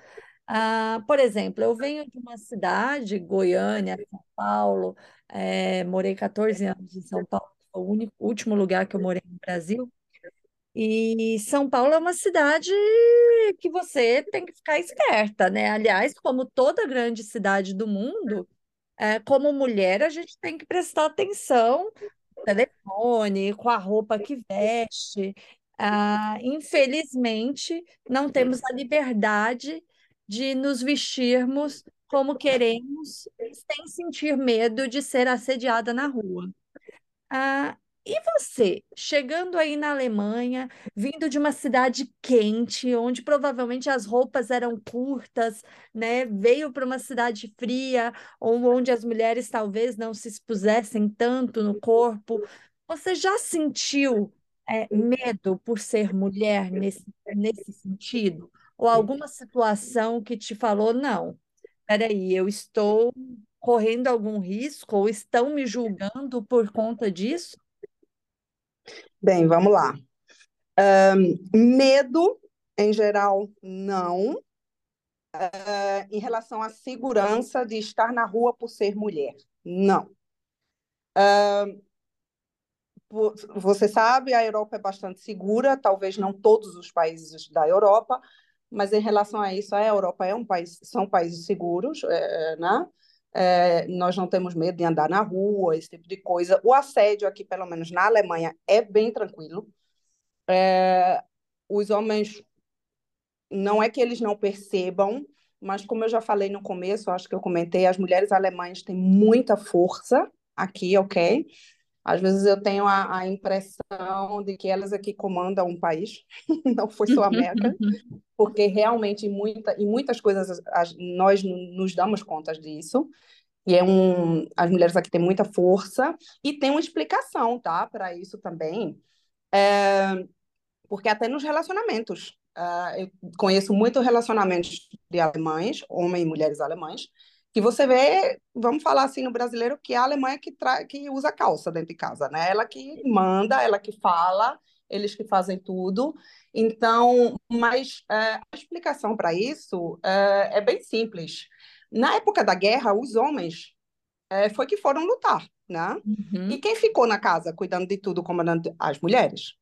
Ah, por exemplo, eu venho de uma cidade, Goiânia, São Paulo, eh, morei 14 anos em São Paulo, foi o único, último lugar que eu morei no Brasil. E São Paulo é uma cidade que você tem que ficar esperta, né? Aliás, como toda grande cidade do mundo, é, como mulher, a gente tem que prestar atenção no telefone, com a roupa que veste. Ah, infelizmente, não temos a liberdade de nos vestirmos como queremos, sem sentir medo de ser assediada na rua. Ah, e você, chegando aí na Alemanha, vindo de uma cidade quente, onde provavelmente as roupas eram curtas, né? Veio para uma cidade fria, onde as mulheres talvez não se expusessem tanto no corpo. Você já sentiu, é, medo por ser mulher nesse, nesse sentido? Ou alguma situação que te falou, não, peraí, eu estou correndo algum risco, ou estão me julgando por conta disso? Bem, vamos lá. Medo, em geral, não. Eh, Em relação à segurança de estar na rua por ser mulher, não. Vo- Você sabe, a Europa é bastante segura, talvez não todos os países da Europa, mas em relação a isso, a Europa é um país, são países seguros, eh, né? Eh, nós não temos medo de andar na rua, esse tipo de coisa. O assédio aqui, pelo menos na Alemanha, é bem tranquilo. Os homens não é que eles não percebam, mas como eu já falei no começo, acho que eu comentei, as mulheres alemãs têm muita força aqui, ok? Às vezes eu tenho a, a impressão de que elas aqui comandam um país, não foi só a porque realmente em, muita, em muitas coisas as, nós nos damos conta disso. E é um, as mulheres aqui têm muita força e tem uma explicação, tá, para isso também. É, porque até nos relacionamentos, uh, eu conheço muito relacionamentos de alemães, homens e mulheres alemães, que você vê, vamos falar assim no brasileiro, que é a Alemanha que, tra que usa calça dentro de casa, né? Ela que manda, ela que fala, eles que fazem tudo. Então, mas uh, a explicação para isso uh, é bem simples. Na época da guerra, os homens uh, foi que foram lutar, né? E Uhum. quem ficou na casa cuidando de tudo, comandando as mulheres?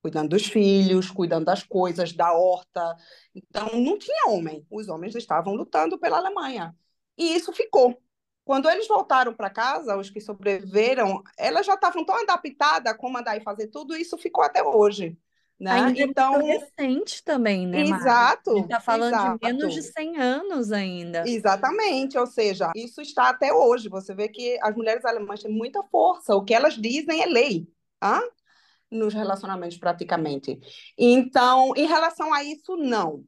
cuidando dos filhos, cuidando das coisas, da horta. Então, não tinha homem. Os homens estavam lutando pela Alemanha. E isso ficou. Quando eles voltaram para casa, os que sobreviveram, elas já estavam tão adaptadas a comandar e fazer tudo, isso ficou até hoje. Né? Ainda então, é recente também, né, Exato. A gente está falando exato. de menos de 100 anos ainda. Exatamente, ou seja, isso está até hoje. Você vê que as mulheres alemãs têm muita força, o que elas dizem é lei. Ah? nos relacionamentos praticamente. Então, em relação a isso, não.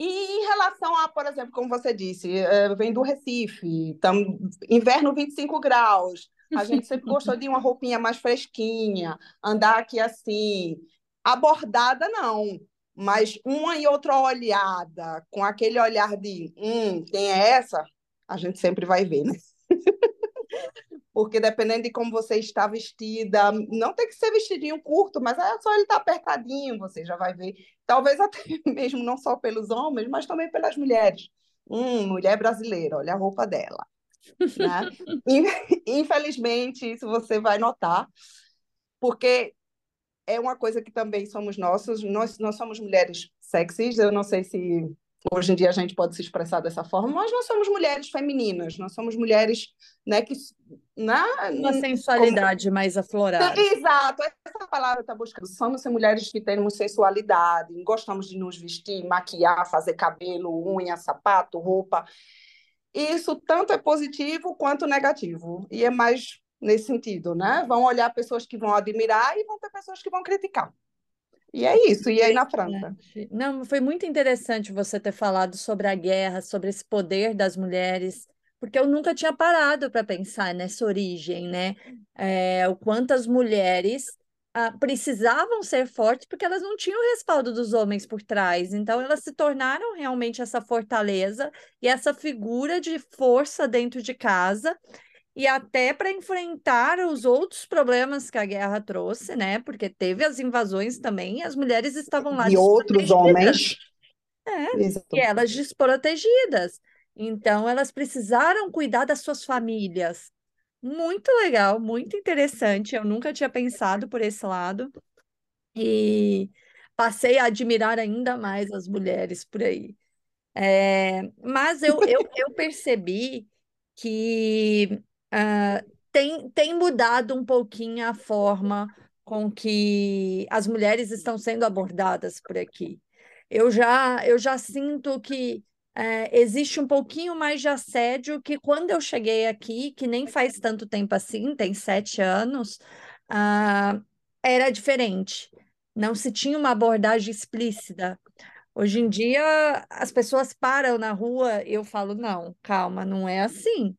E em relação a, por exemplo, como você disse, é, vem do Recife, tam, inverno 25 graus, a gente sempre gostou de uma roupinha mais fresquinha, andar aqui assim. Abordada, não, mas uma e outra olhada, com aquele olhar de, hum, quem é essa? A gente sempre vai ver, né? porque dependendo de como você está vestida, não tem que ser vestidinho curto, mas é só ele estar tá apertadinho, você já vai ver. Talvez até mesmo não só pelos homens, mas também pelas mulheres. Hum, mulher brasileira, olha a roupa dela. Né? Infelizmente, isso você vai notar, porque é uma coisa que também somos nossos, nós, nós somos mulheres sexys, eu não sei se hoje em dia a gente pode se expressar dessa forma, mas nós somos mulheres femininas, nós somos mulheres né, que. Né, Uma sensualidade como... mais aflorada. Exato, essa palavra está buscando. Somos mulheres que temos sensualidade, gostamos de nos vestir, maquiar, fazer cabelo, unha, sapato, roupa. Isso tanto é positivo quanto negativo. E é mais nesse sentido, né? Vão olhar pessoas que vão admirar e vão ter pessoas que vão criticar. E é isso, e aí na França? Não, foi muito interessante você ter falado sobre a guerra, sobre esse poder das mulheres, porque eu nunca tinha parado para pensar nessa origem, né? É, o quanto as mulheres ah, precisavam ser fortes porque elas não tinham o respaldo dos homens por trás. Então, elas se tornaram realmente essa fortaleza e essa figura de força dentro de casa e até para enfrentar os outros problemas que a guerra trouxe, né? Porque teve as invasões também, as mulheres estavam lá e outros homens. É, e elas desprotegidas. Então, elas precisaram cuidar das suas famílias. Muito legal, muito interessante. Eu nunca tinha pensado por esse lado. E passei a admirar ainda mais as mulheres por aí. É, mas eu, eu, eu percebi que uh, tem, tem mudado um pouquinho a forma com que as mulheres estão sendo abordadas por aqui. Eu já, eu já sinto que é, existe um pouquinho mais de assédio que quando eu cheguei aqui, que nem faz tanto tempo assim, tem sete anos, uh, era diferente. Não se tinha uma abordagem explícita. Hoje em dia, as pessoas param na rua e eu falo, não, calma, não é assim.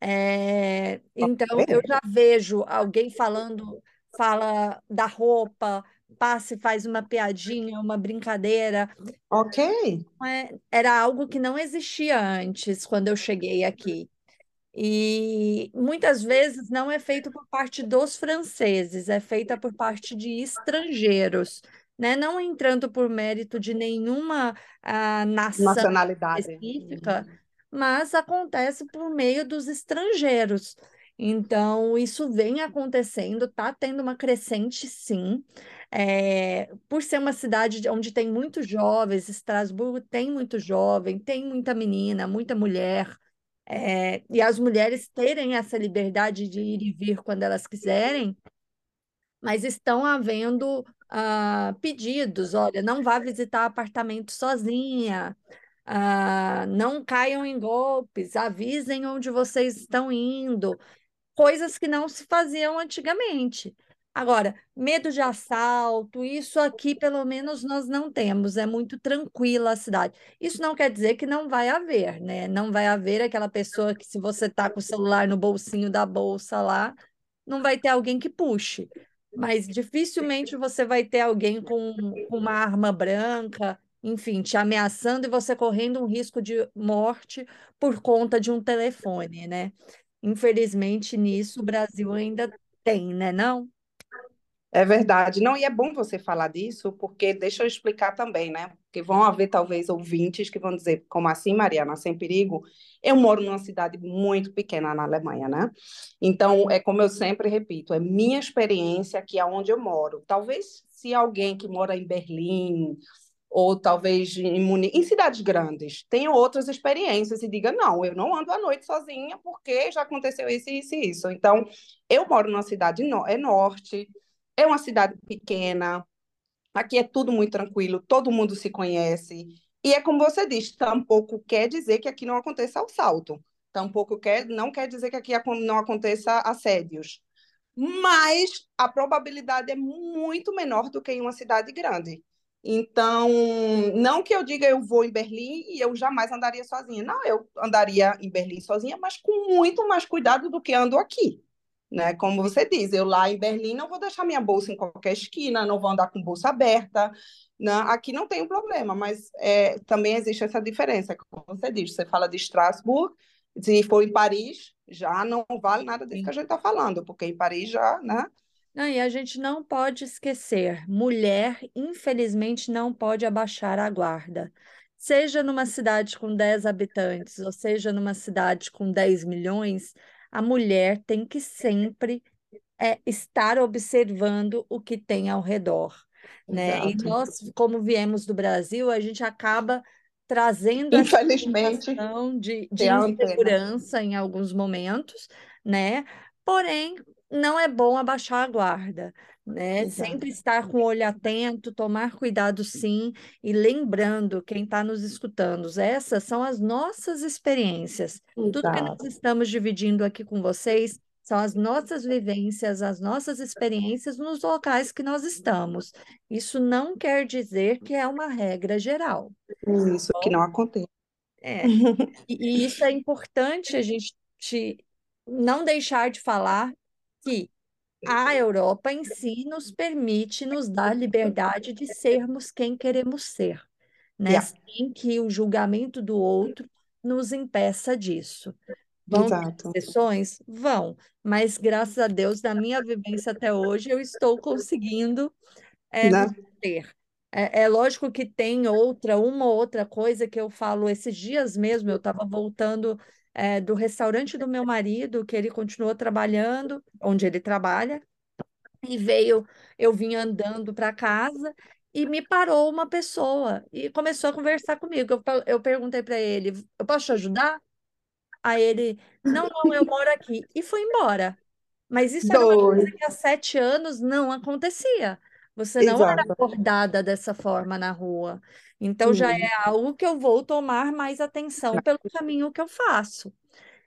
É, então, eu já vejo alguém falando, fala da roupa, passa e faz uma piadinha, uma brincadeira. Ok. É, era algo que não existia antes, quando eu cheguei aqui. E muitas vezes não é feito por parte dos franceses, é feita por parte de estrangeiros, né? Não entrando por mérito de nenhuma uh, nação nacionalidade específica, mas acontece por meio dos estrangeiros. Então, isso vem acontecendo, está tendo uma crescente, sim. É, por ser uma cidade onde tem muitos jovens, Estrasburgo tem muito jovem, tem muita menina, muita mulher, é, e as mulheres terem essa liberdade de ir e vir quando elas quiserem, mas estão havendo uh, pedidos: olha, não vá visitar apartamento sozinha, ah, não caiam em golpes, avisem onde vocês estão indo, coisas que não se faziam antigamente. Agora, medo de assalto, isso aqui pelo menos nós não temos, é muito tranquila a cidade. Isso não quer dizer que não vai haver, né? Não vai haver aquela pessoa que, se você está com o celular no bolsinho da bolsa lá, não vai ter alguém que puxe. Mas dificilmente você vai ter alguém com uma arma branca enfim, te ameaçando e você correndo um risco de morte por conta de um telefone, né? Infelizmente, nisso o Brasil ainda tem, né, não? É verdade. Não, e é bom você falar disso, porque deixa eu explicar também, né? Porque vão haver talvez ouvintes que vão dizer, como assim, Mariana, sem perigo? Eu moro numa cidade muito pequena na Alemanha, né? Então, é como eu sempre repito, é minha experiência aqui aonde eu moro. Talvez se alguém que mora em Berlim ou talvez em, em cidades grandes, tenham outras experiências e diga, não, eu não ando à noite sozinha porque já aconteceu isso, isso e isso. Então, eu moro numa cidade no, é norte, é uma cidade pequena, Aqui é tudo muito tranquilo, todo mundo se conhece. E é como você diz, tampouco quer dizer que aqui não aconteça assalto. Tampouco quer, não quer dizer que aqui não aconteça assédios. Mas a probabilidade é muito menor do que em uma cidade grande. Então, não que eu diga eu vou em Berlim e eu jamais andaria sozinha. Não, eu andaria em Berlim sozinha, mas com muito mais cuidado do que ando aqui. Né? Como você diz, eu lá em Berlim não vou deixar minha bolsa em qualquer esquina, não vou andar com bolsa aberta. Não, né? aqui não tem problema, mas é, também existe essa diferença. Como você diz, você fala de Estrasburgo, se for em Paris, já não vale nada disso que a gente está falando, porque em Paris já, né? E a gente não pode esquecer, mulher, infelizmente, não pode abaixar a guarda. Seja numa cidade com 10 habitantes, ou seja numa cidade com 10 milhões, a mulher tem que sempre é, estar observando o que tem ao redor. Né? E nós, como viemos do Brasil, a gente acaba trazendo Infelizmente, essa de, de insegurança em alguns momentos, né? Porém, não é bom abaixar a guarda, né? Exato. Sempre estar com o olho atento, tomar cuidado sim, e lembrando quem está nos escutando, essas são as nossas experiências. Exato. Tudo que nós estamos dividindo aqui com vocês são as nossas vivências, as nossas experiências nos locais que nós estamos. Isso não quer dizer que é uma regra geral. Isso, que não acontece. É. E, e isso é importante a gente não deixar de falar que a Europa em si nos permite nos dar liberdade de sermos quem queremos ser, né? Yeah. Sem que o julgamento do outro nos impeça disso. Vão Exato. ter exceções? Vão, mas graças a Deus, na minha vivência até hoje, eu estou conseguindo é, né? ter. É, é, lógico que tem outra, uma outra coisa que eu falo esses dias mesmo, eu estava voltando é, do restaurante do meu marido, que ele continuou trabalhando, onde ele trabalha, e veio, eu vim andando para casa e me parou uma pessoa e começou a conversar comigo. Eu, eu perguntei para ele: eu posso te ajudar? Aí ele: não, não, eu moro aqui. E foi embora. Mas isso era uma coisa que há sete anos não acontecia. Você não Exato. era acordada dessa forma na rua. Então já é algo que eu vou tomar mais atenção pelo caminho que eu faço.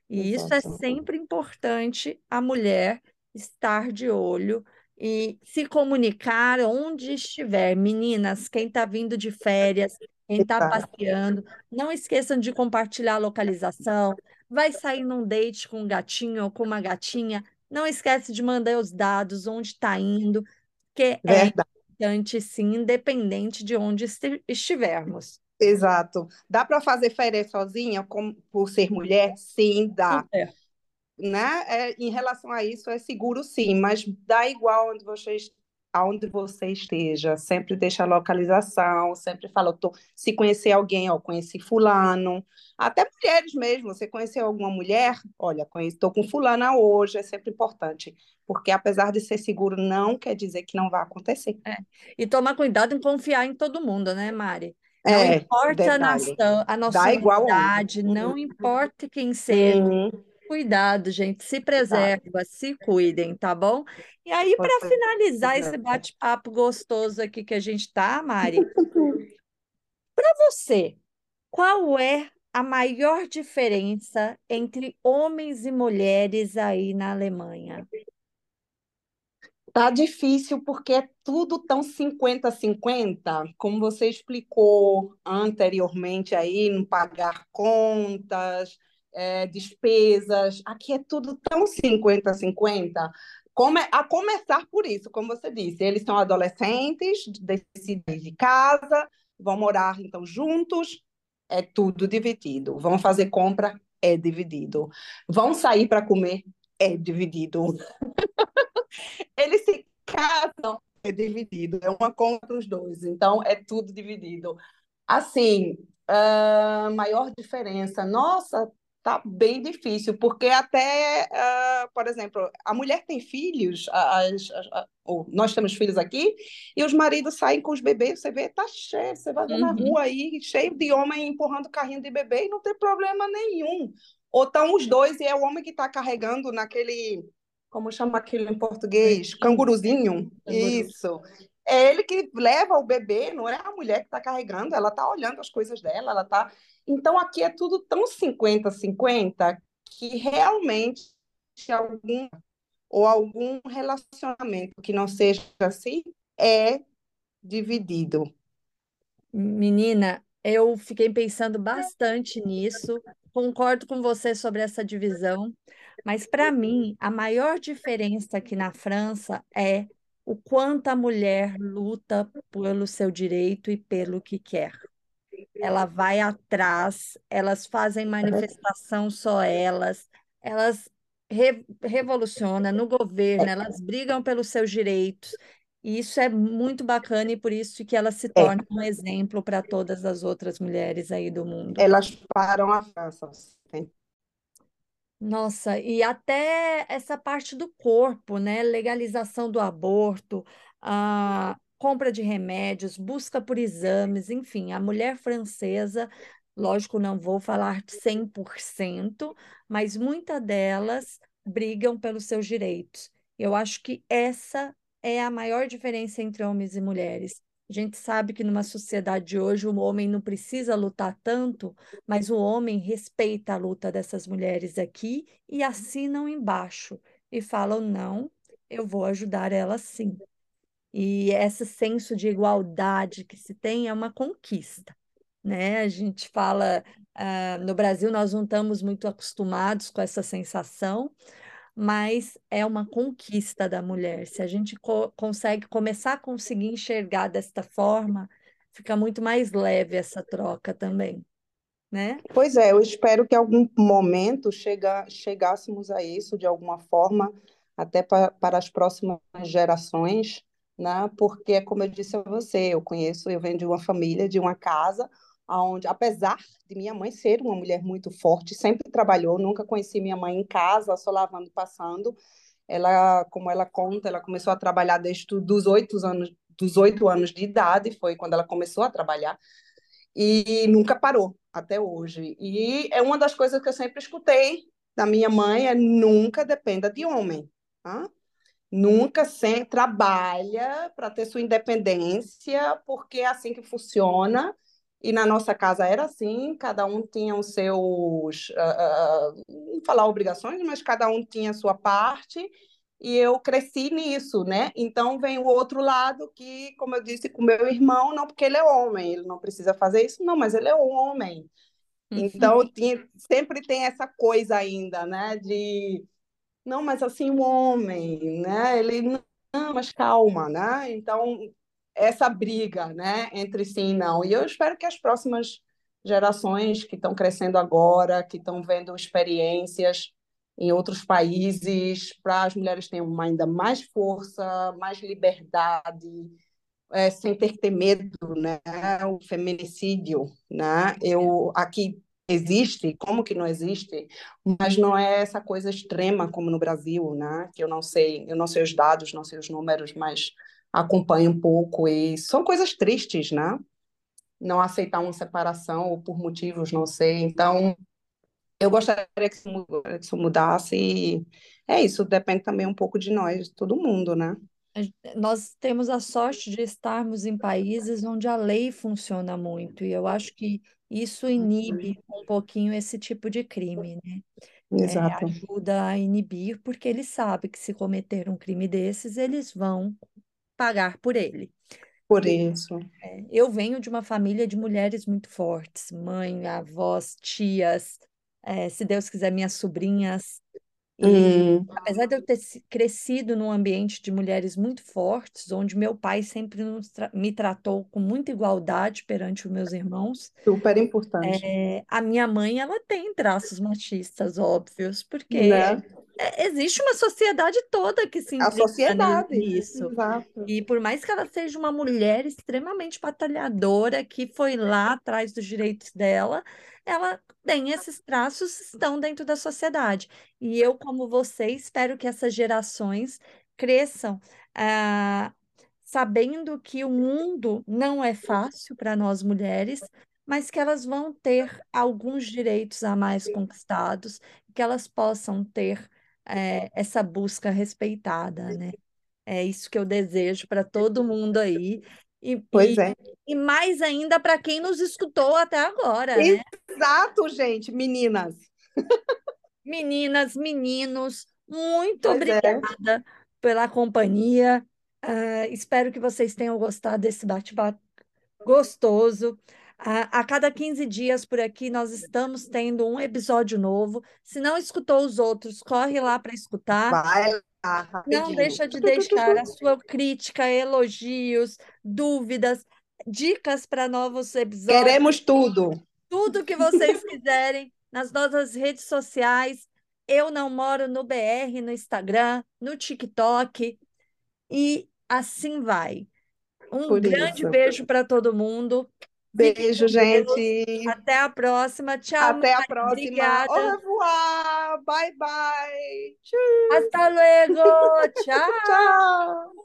E isso é sempre importante a mulher estar de olho e se comunicar onde estiver. Meninas, quem está vindo de férias, quem está passeando, não esqueçam de compartilhar a localização. Vai sair num date com um gatinho ou com uma gatinha, não esquece de mandar os dados, onde está indo, porque é importante, sim, independente de onde estivermos. Exato. Dá para fazer férias sozinha como, por ser mulher? Sim, dá. É. Né? É, em relação a isso, é seguro sim, mas dá igual onde vocês aonde você esteja, sempre deixa a localização, sempre fala, tô, se conhecer alguém, ó, conheci fulano, até mulheres mesmo, você conheceu alguma mulher, olha, estou com fulana hoje, é sempre importante, porque apesar de ser seguro, não quer dizer que não vai acontecer. É. E tomar cuidado em confiar em todo mundo, né, Mari? Não é, importa a nação, a nossa idade, não importa quem seja, uhum. Cuidado, gente, se preserva, se cuidem, tá bom? E aí, para finalizar esse bate-papo gostoso aqui que a gente tá, Mari, para você, qual é a maior diferença entre homens e mulheres aí na Alemanha? Tá difícil porque é tudo tão 50-50, como você explicou anteriormente aí, não pagar contas, é, despesas, aqui é tudo tão 50-50. Come, a começar por isso, como você disse, eles são adolescentes, decidem de casa, vão morar então juntos, é tudo dividido. Vão fazer compra, é dividido. Vão sair para comer, é dividido. eles se casam, é dividido. É uma conta os dois, então é tudo dividido. Assim, uh, maior diferença. Nossa, tá bem difícil, porque até, uh, por exemplo, a mulher tem filhos, as, as, as, nós temos filhos aqui, e os maridos saem com os bebês, você vê, tá cheio, você vai uhum. na rua aí, cheio de homem empurrando carrinho de bebê, e não tem problema nenhum. Ou estão os dois, e é o homem que está carregando naquele, como chama aquilo em português? Canguruzinho. Isso. é ele que leva o bebê, não é a mulher que está carregando, ela está olhando as coisas dela, ela está. Então aqui é tudo tão 50-50 que realmente algum ou algum relacionamento que não seja assim é dividido. Menina, eu fiquei pensando bastante nisso, concordo com você sobre essa divisão, mas para mim a maior diferença aqui na França é o quanto a mulher luta pelo seu direito e pelo que quer. Ela vai atrás, elas fazem manifestação só elas, elas re revolucionam no governo, elas brigam pelos seus direitos. E isso é muito bacana e por isso que elas se É, tornam um exemplo para todas as outras mulheres aí do mundo. elas param a França. Nossa, e até essa parte do corpo, né? Legalização do aborto, a compra de remédios, busca por exames, enfim, a mulher francesa, lógico, não vou falar 100%, mas muitas delas brigam pelos seus direitos. Eu acho que essa é a maior diferença entre homens e mulheres. A gente sabe que numa sociedade de hoje o homem não precisa lutar tanto, mas o homem respeita a luta dessas mulheres aqui e assinam embaixo e falam: não, eu vou ajudar elas sim. E esse senso de igualdade que se tem é uma conquista, né? A gente fala, ah, no Brasil nós não estamos muito acostumados com essa sensação, mas é uma conquista da mulher. Se a gente co consegue começar a conseguir enxergar desta forma, fica muito mais leve essa troca também, né? Pois é, eu espero que algum momento chega, chegássemos a isso de alguma forma, até pa, para as próximas gerações, né? Porque, como eu disse a você, eu conheço, eu venho de uma família, de uma casa, onde, apesar de minha mãe ser uma mulher muito forte, sempre trabalhou, nunca conheci minha mãe em casa, só lavando, passando. Ela, como ela conta, ela começou a trabalhar desde os oito anos, dos oito anos de idade, foi quando ela começou a trabalhar e nunca parou até hoje. E é uma das coisas que eu sempre escutei da minha mãe é nunca dependa de homem, tá? Nunca sem trabalha para ter sua independência, porque é assim que funciona. E na nossa casa era assim, cada um tinha os seus, uh, uh, não falar obrigações, mas cada um tinha a sua parte e eu cresci nisso, né? Então vem o outro lado que, como eu disse com meu irmão, não porque ele é homem, ele não precisa fazer isso, não, mas ele é um homem. Então tinha, sempre tem essa coisa ainda, né? De não, mas assim o homem, né? Ele não, mas calma, né? Então essa briga, né? Entre sim e não. E eu espero que as próximas gerações que estão crescendo agora, que estão vendo experiências em outros países, para as mulheres terem ainda mais força, mais liberdade, é, sem ter que ter medo, né? O feminicídio, né? Eu aqui existe, como que não existe, mas não é essa coisa extrema como no Brasil, né? Que eu não sei, eu não sei os dados, não sei os números, mas acompanho um pouco e são coisas tristes, né? Não aceitar uma separação ou por motivos, não sei. Então, eu gostaria que isso mudasse e é isso, depende também um pouco de nós, de todo mundo, né? Nós temos a sorte de estarmos em países onde a lei funciona muito, e eu acho que isso inibe um pouquinho esse tipo de crime, né? É, Exato. ajuda a inibir, porque eles sabem que se cometer um crime desses, eles vão pagar por ele. Por isso. É, eu venho de uma família de mulheres muito fortes, mãe, avós, tias, é, se Deus quiser, minhas sobrinhas. E Hum, apesar de eu ter crescido num ambiente de mulheres muito fortes, onde meu pai sempre tra- me tratou com muita igualdade perante os meus irmãos, super importante, é, a minha mãe ela tem traços machistas óbvios, porque né? É, existe uma sociedade toda que se A sociedade, nisso. exato. E por mais que ela seja uma mulher extremamente batalhadora, que foi lá atrás dos direitos dela, ela tem esses traços, estão dentro da sociedade. E eu, como você, espero que essas gerações cresçam, ah, sabendo que o mundo não é fácil para nós mulheres, mas que elas vão ter alguns direitos a mais conquistados, que elas possam ter, eh, essa busca respeitada, né? É isso que eu desejo para todo mundo aí. E, Pois e, é. e mais ainda para quem nos escutou até agora, né? Exato, gente, meninas. Meninas, meninos, muito Pois é. obrigada pela companhia. Ah, espero que vocês tenham gostado desse bate-papo gostoso. A, a cada 15 dias por aqui nós estamos tendo um episódio novo. Se não escutou os outros, corre lá para escutar. Vai lá, Não deixa de deixar a sua crítica, elogios, dúvidas, dicas para novos episódios, Queremos tudo. tudo que vocês quiserem nas nossas redes sociais. Eu não moro no BR, no Instagram, no TikTok e assim vai. Um Por grande isso. beijo para todo mundo. Beijo, gente. Até a próxima. Tchau, Até a próxima. Obrigada. Au revoir. Bye, bye. Tchau. Hasta luego. Tchau. Tchau.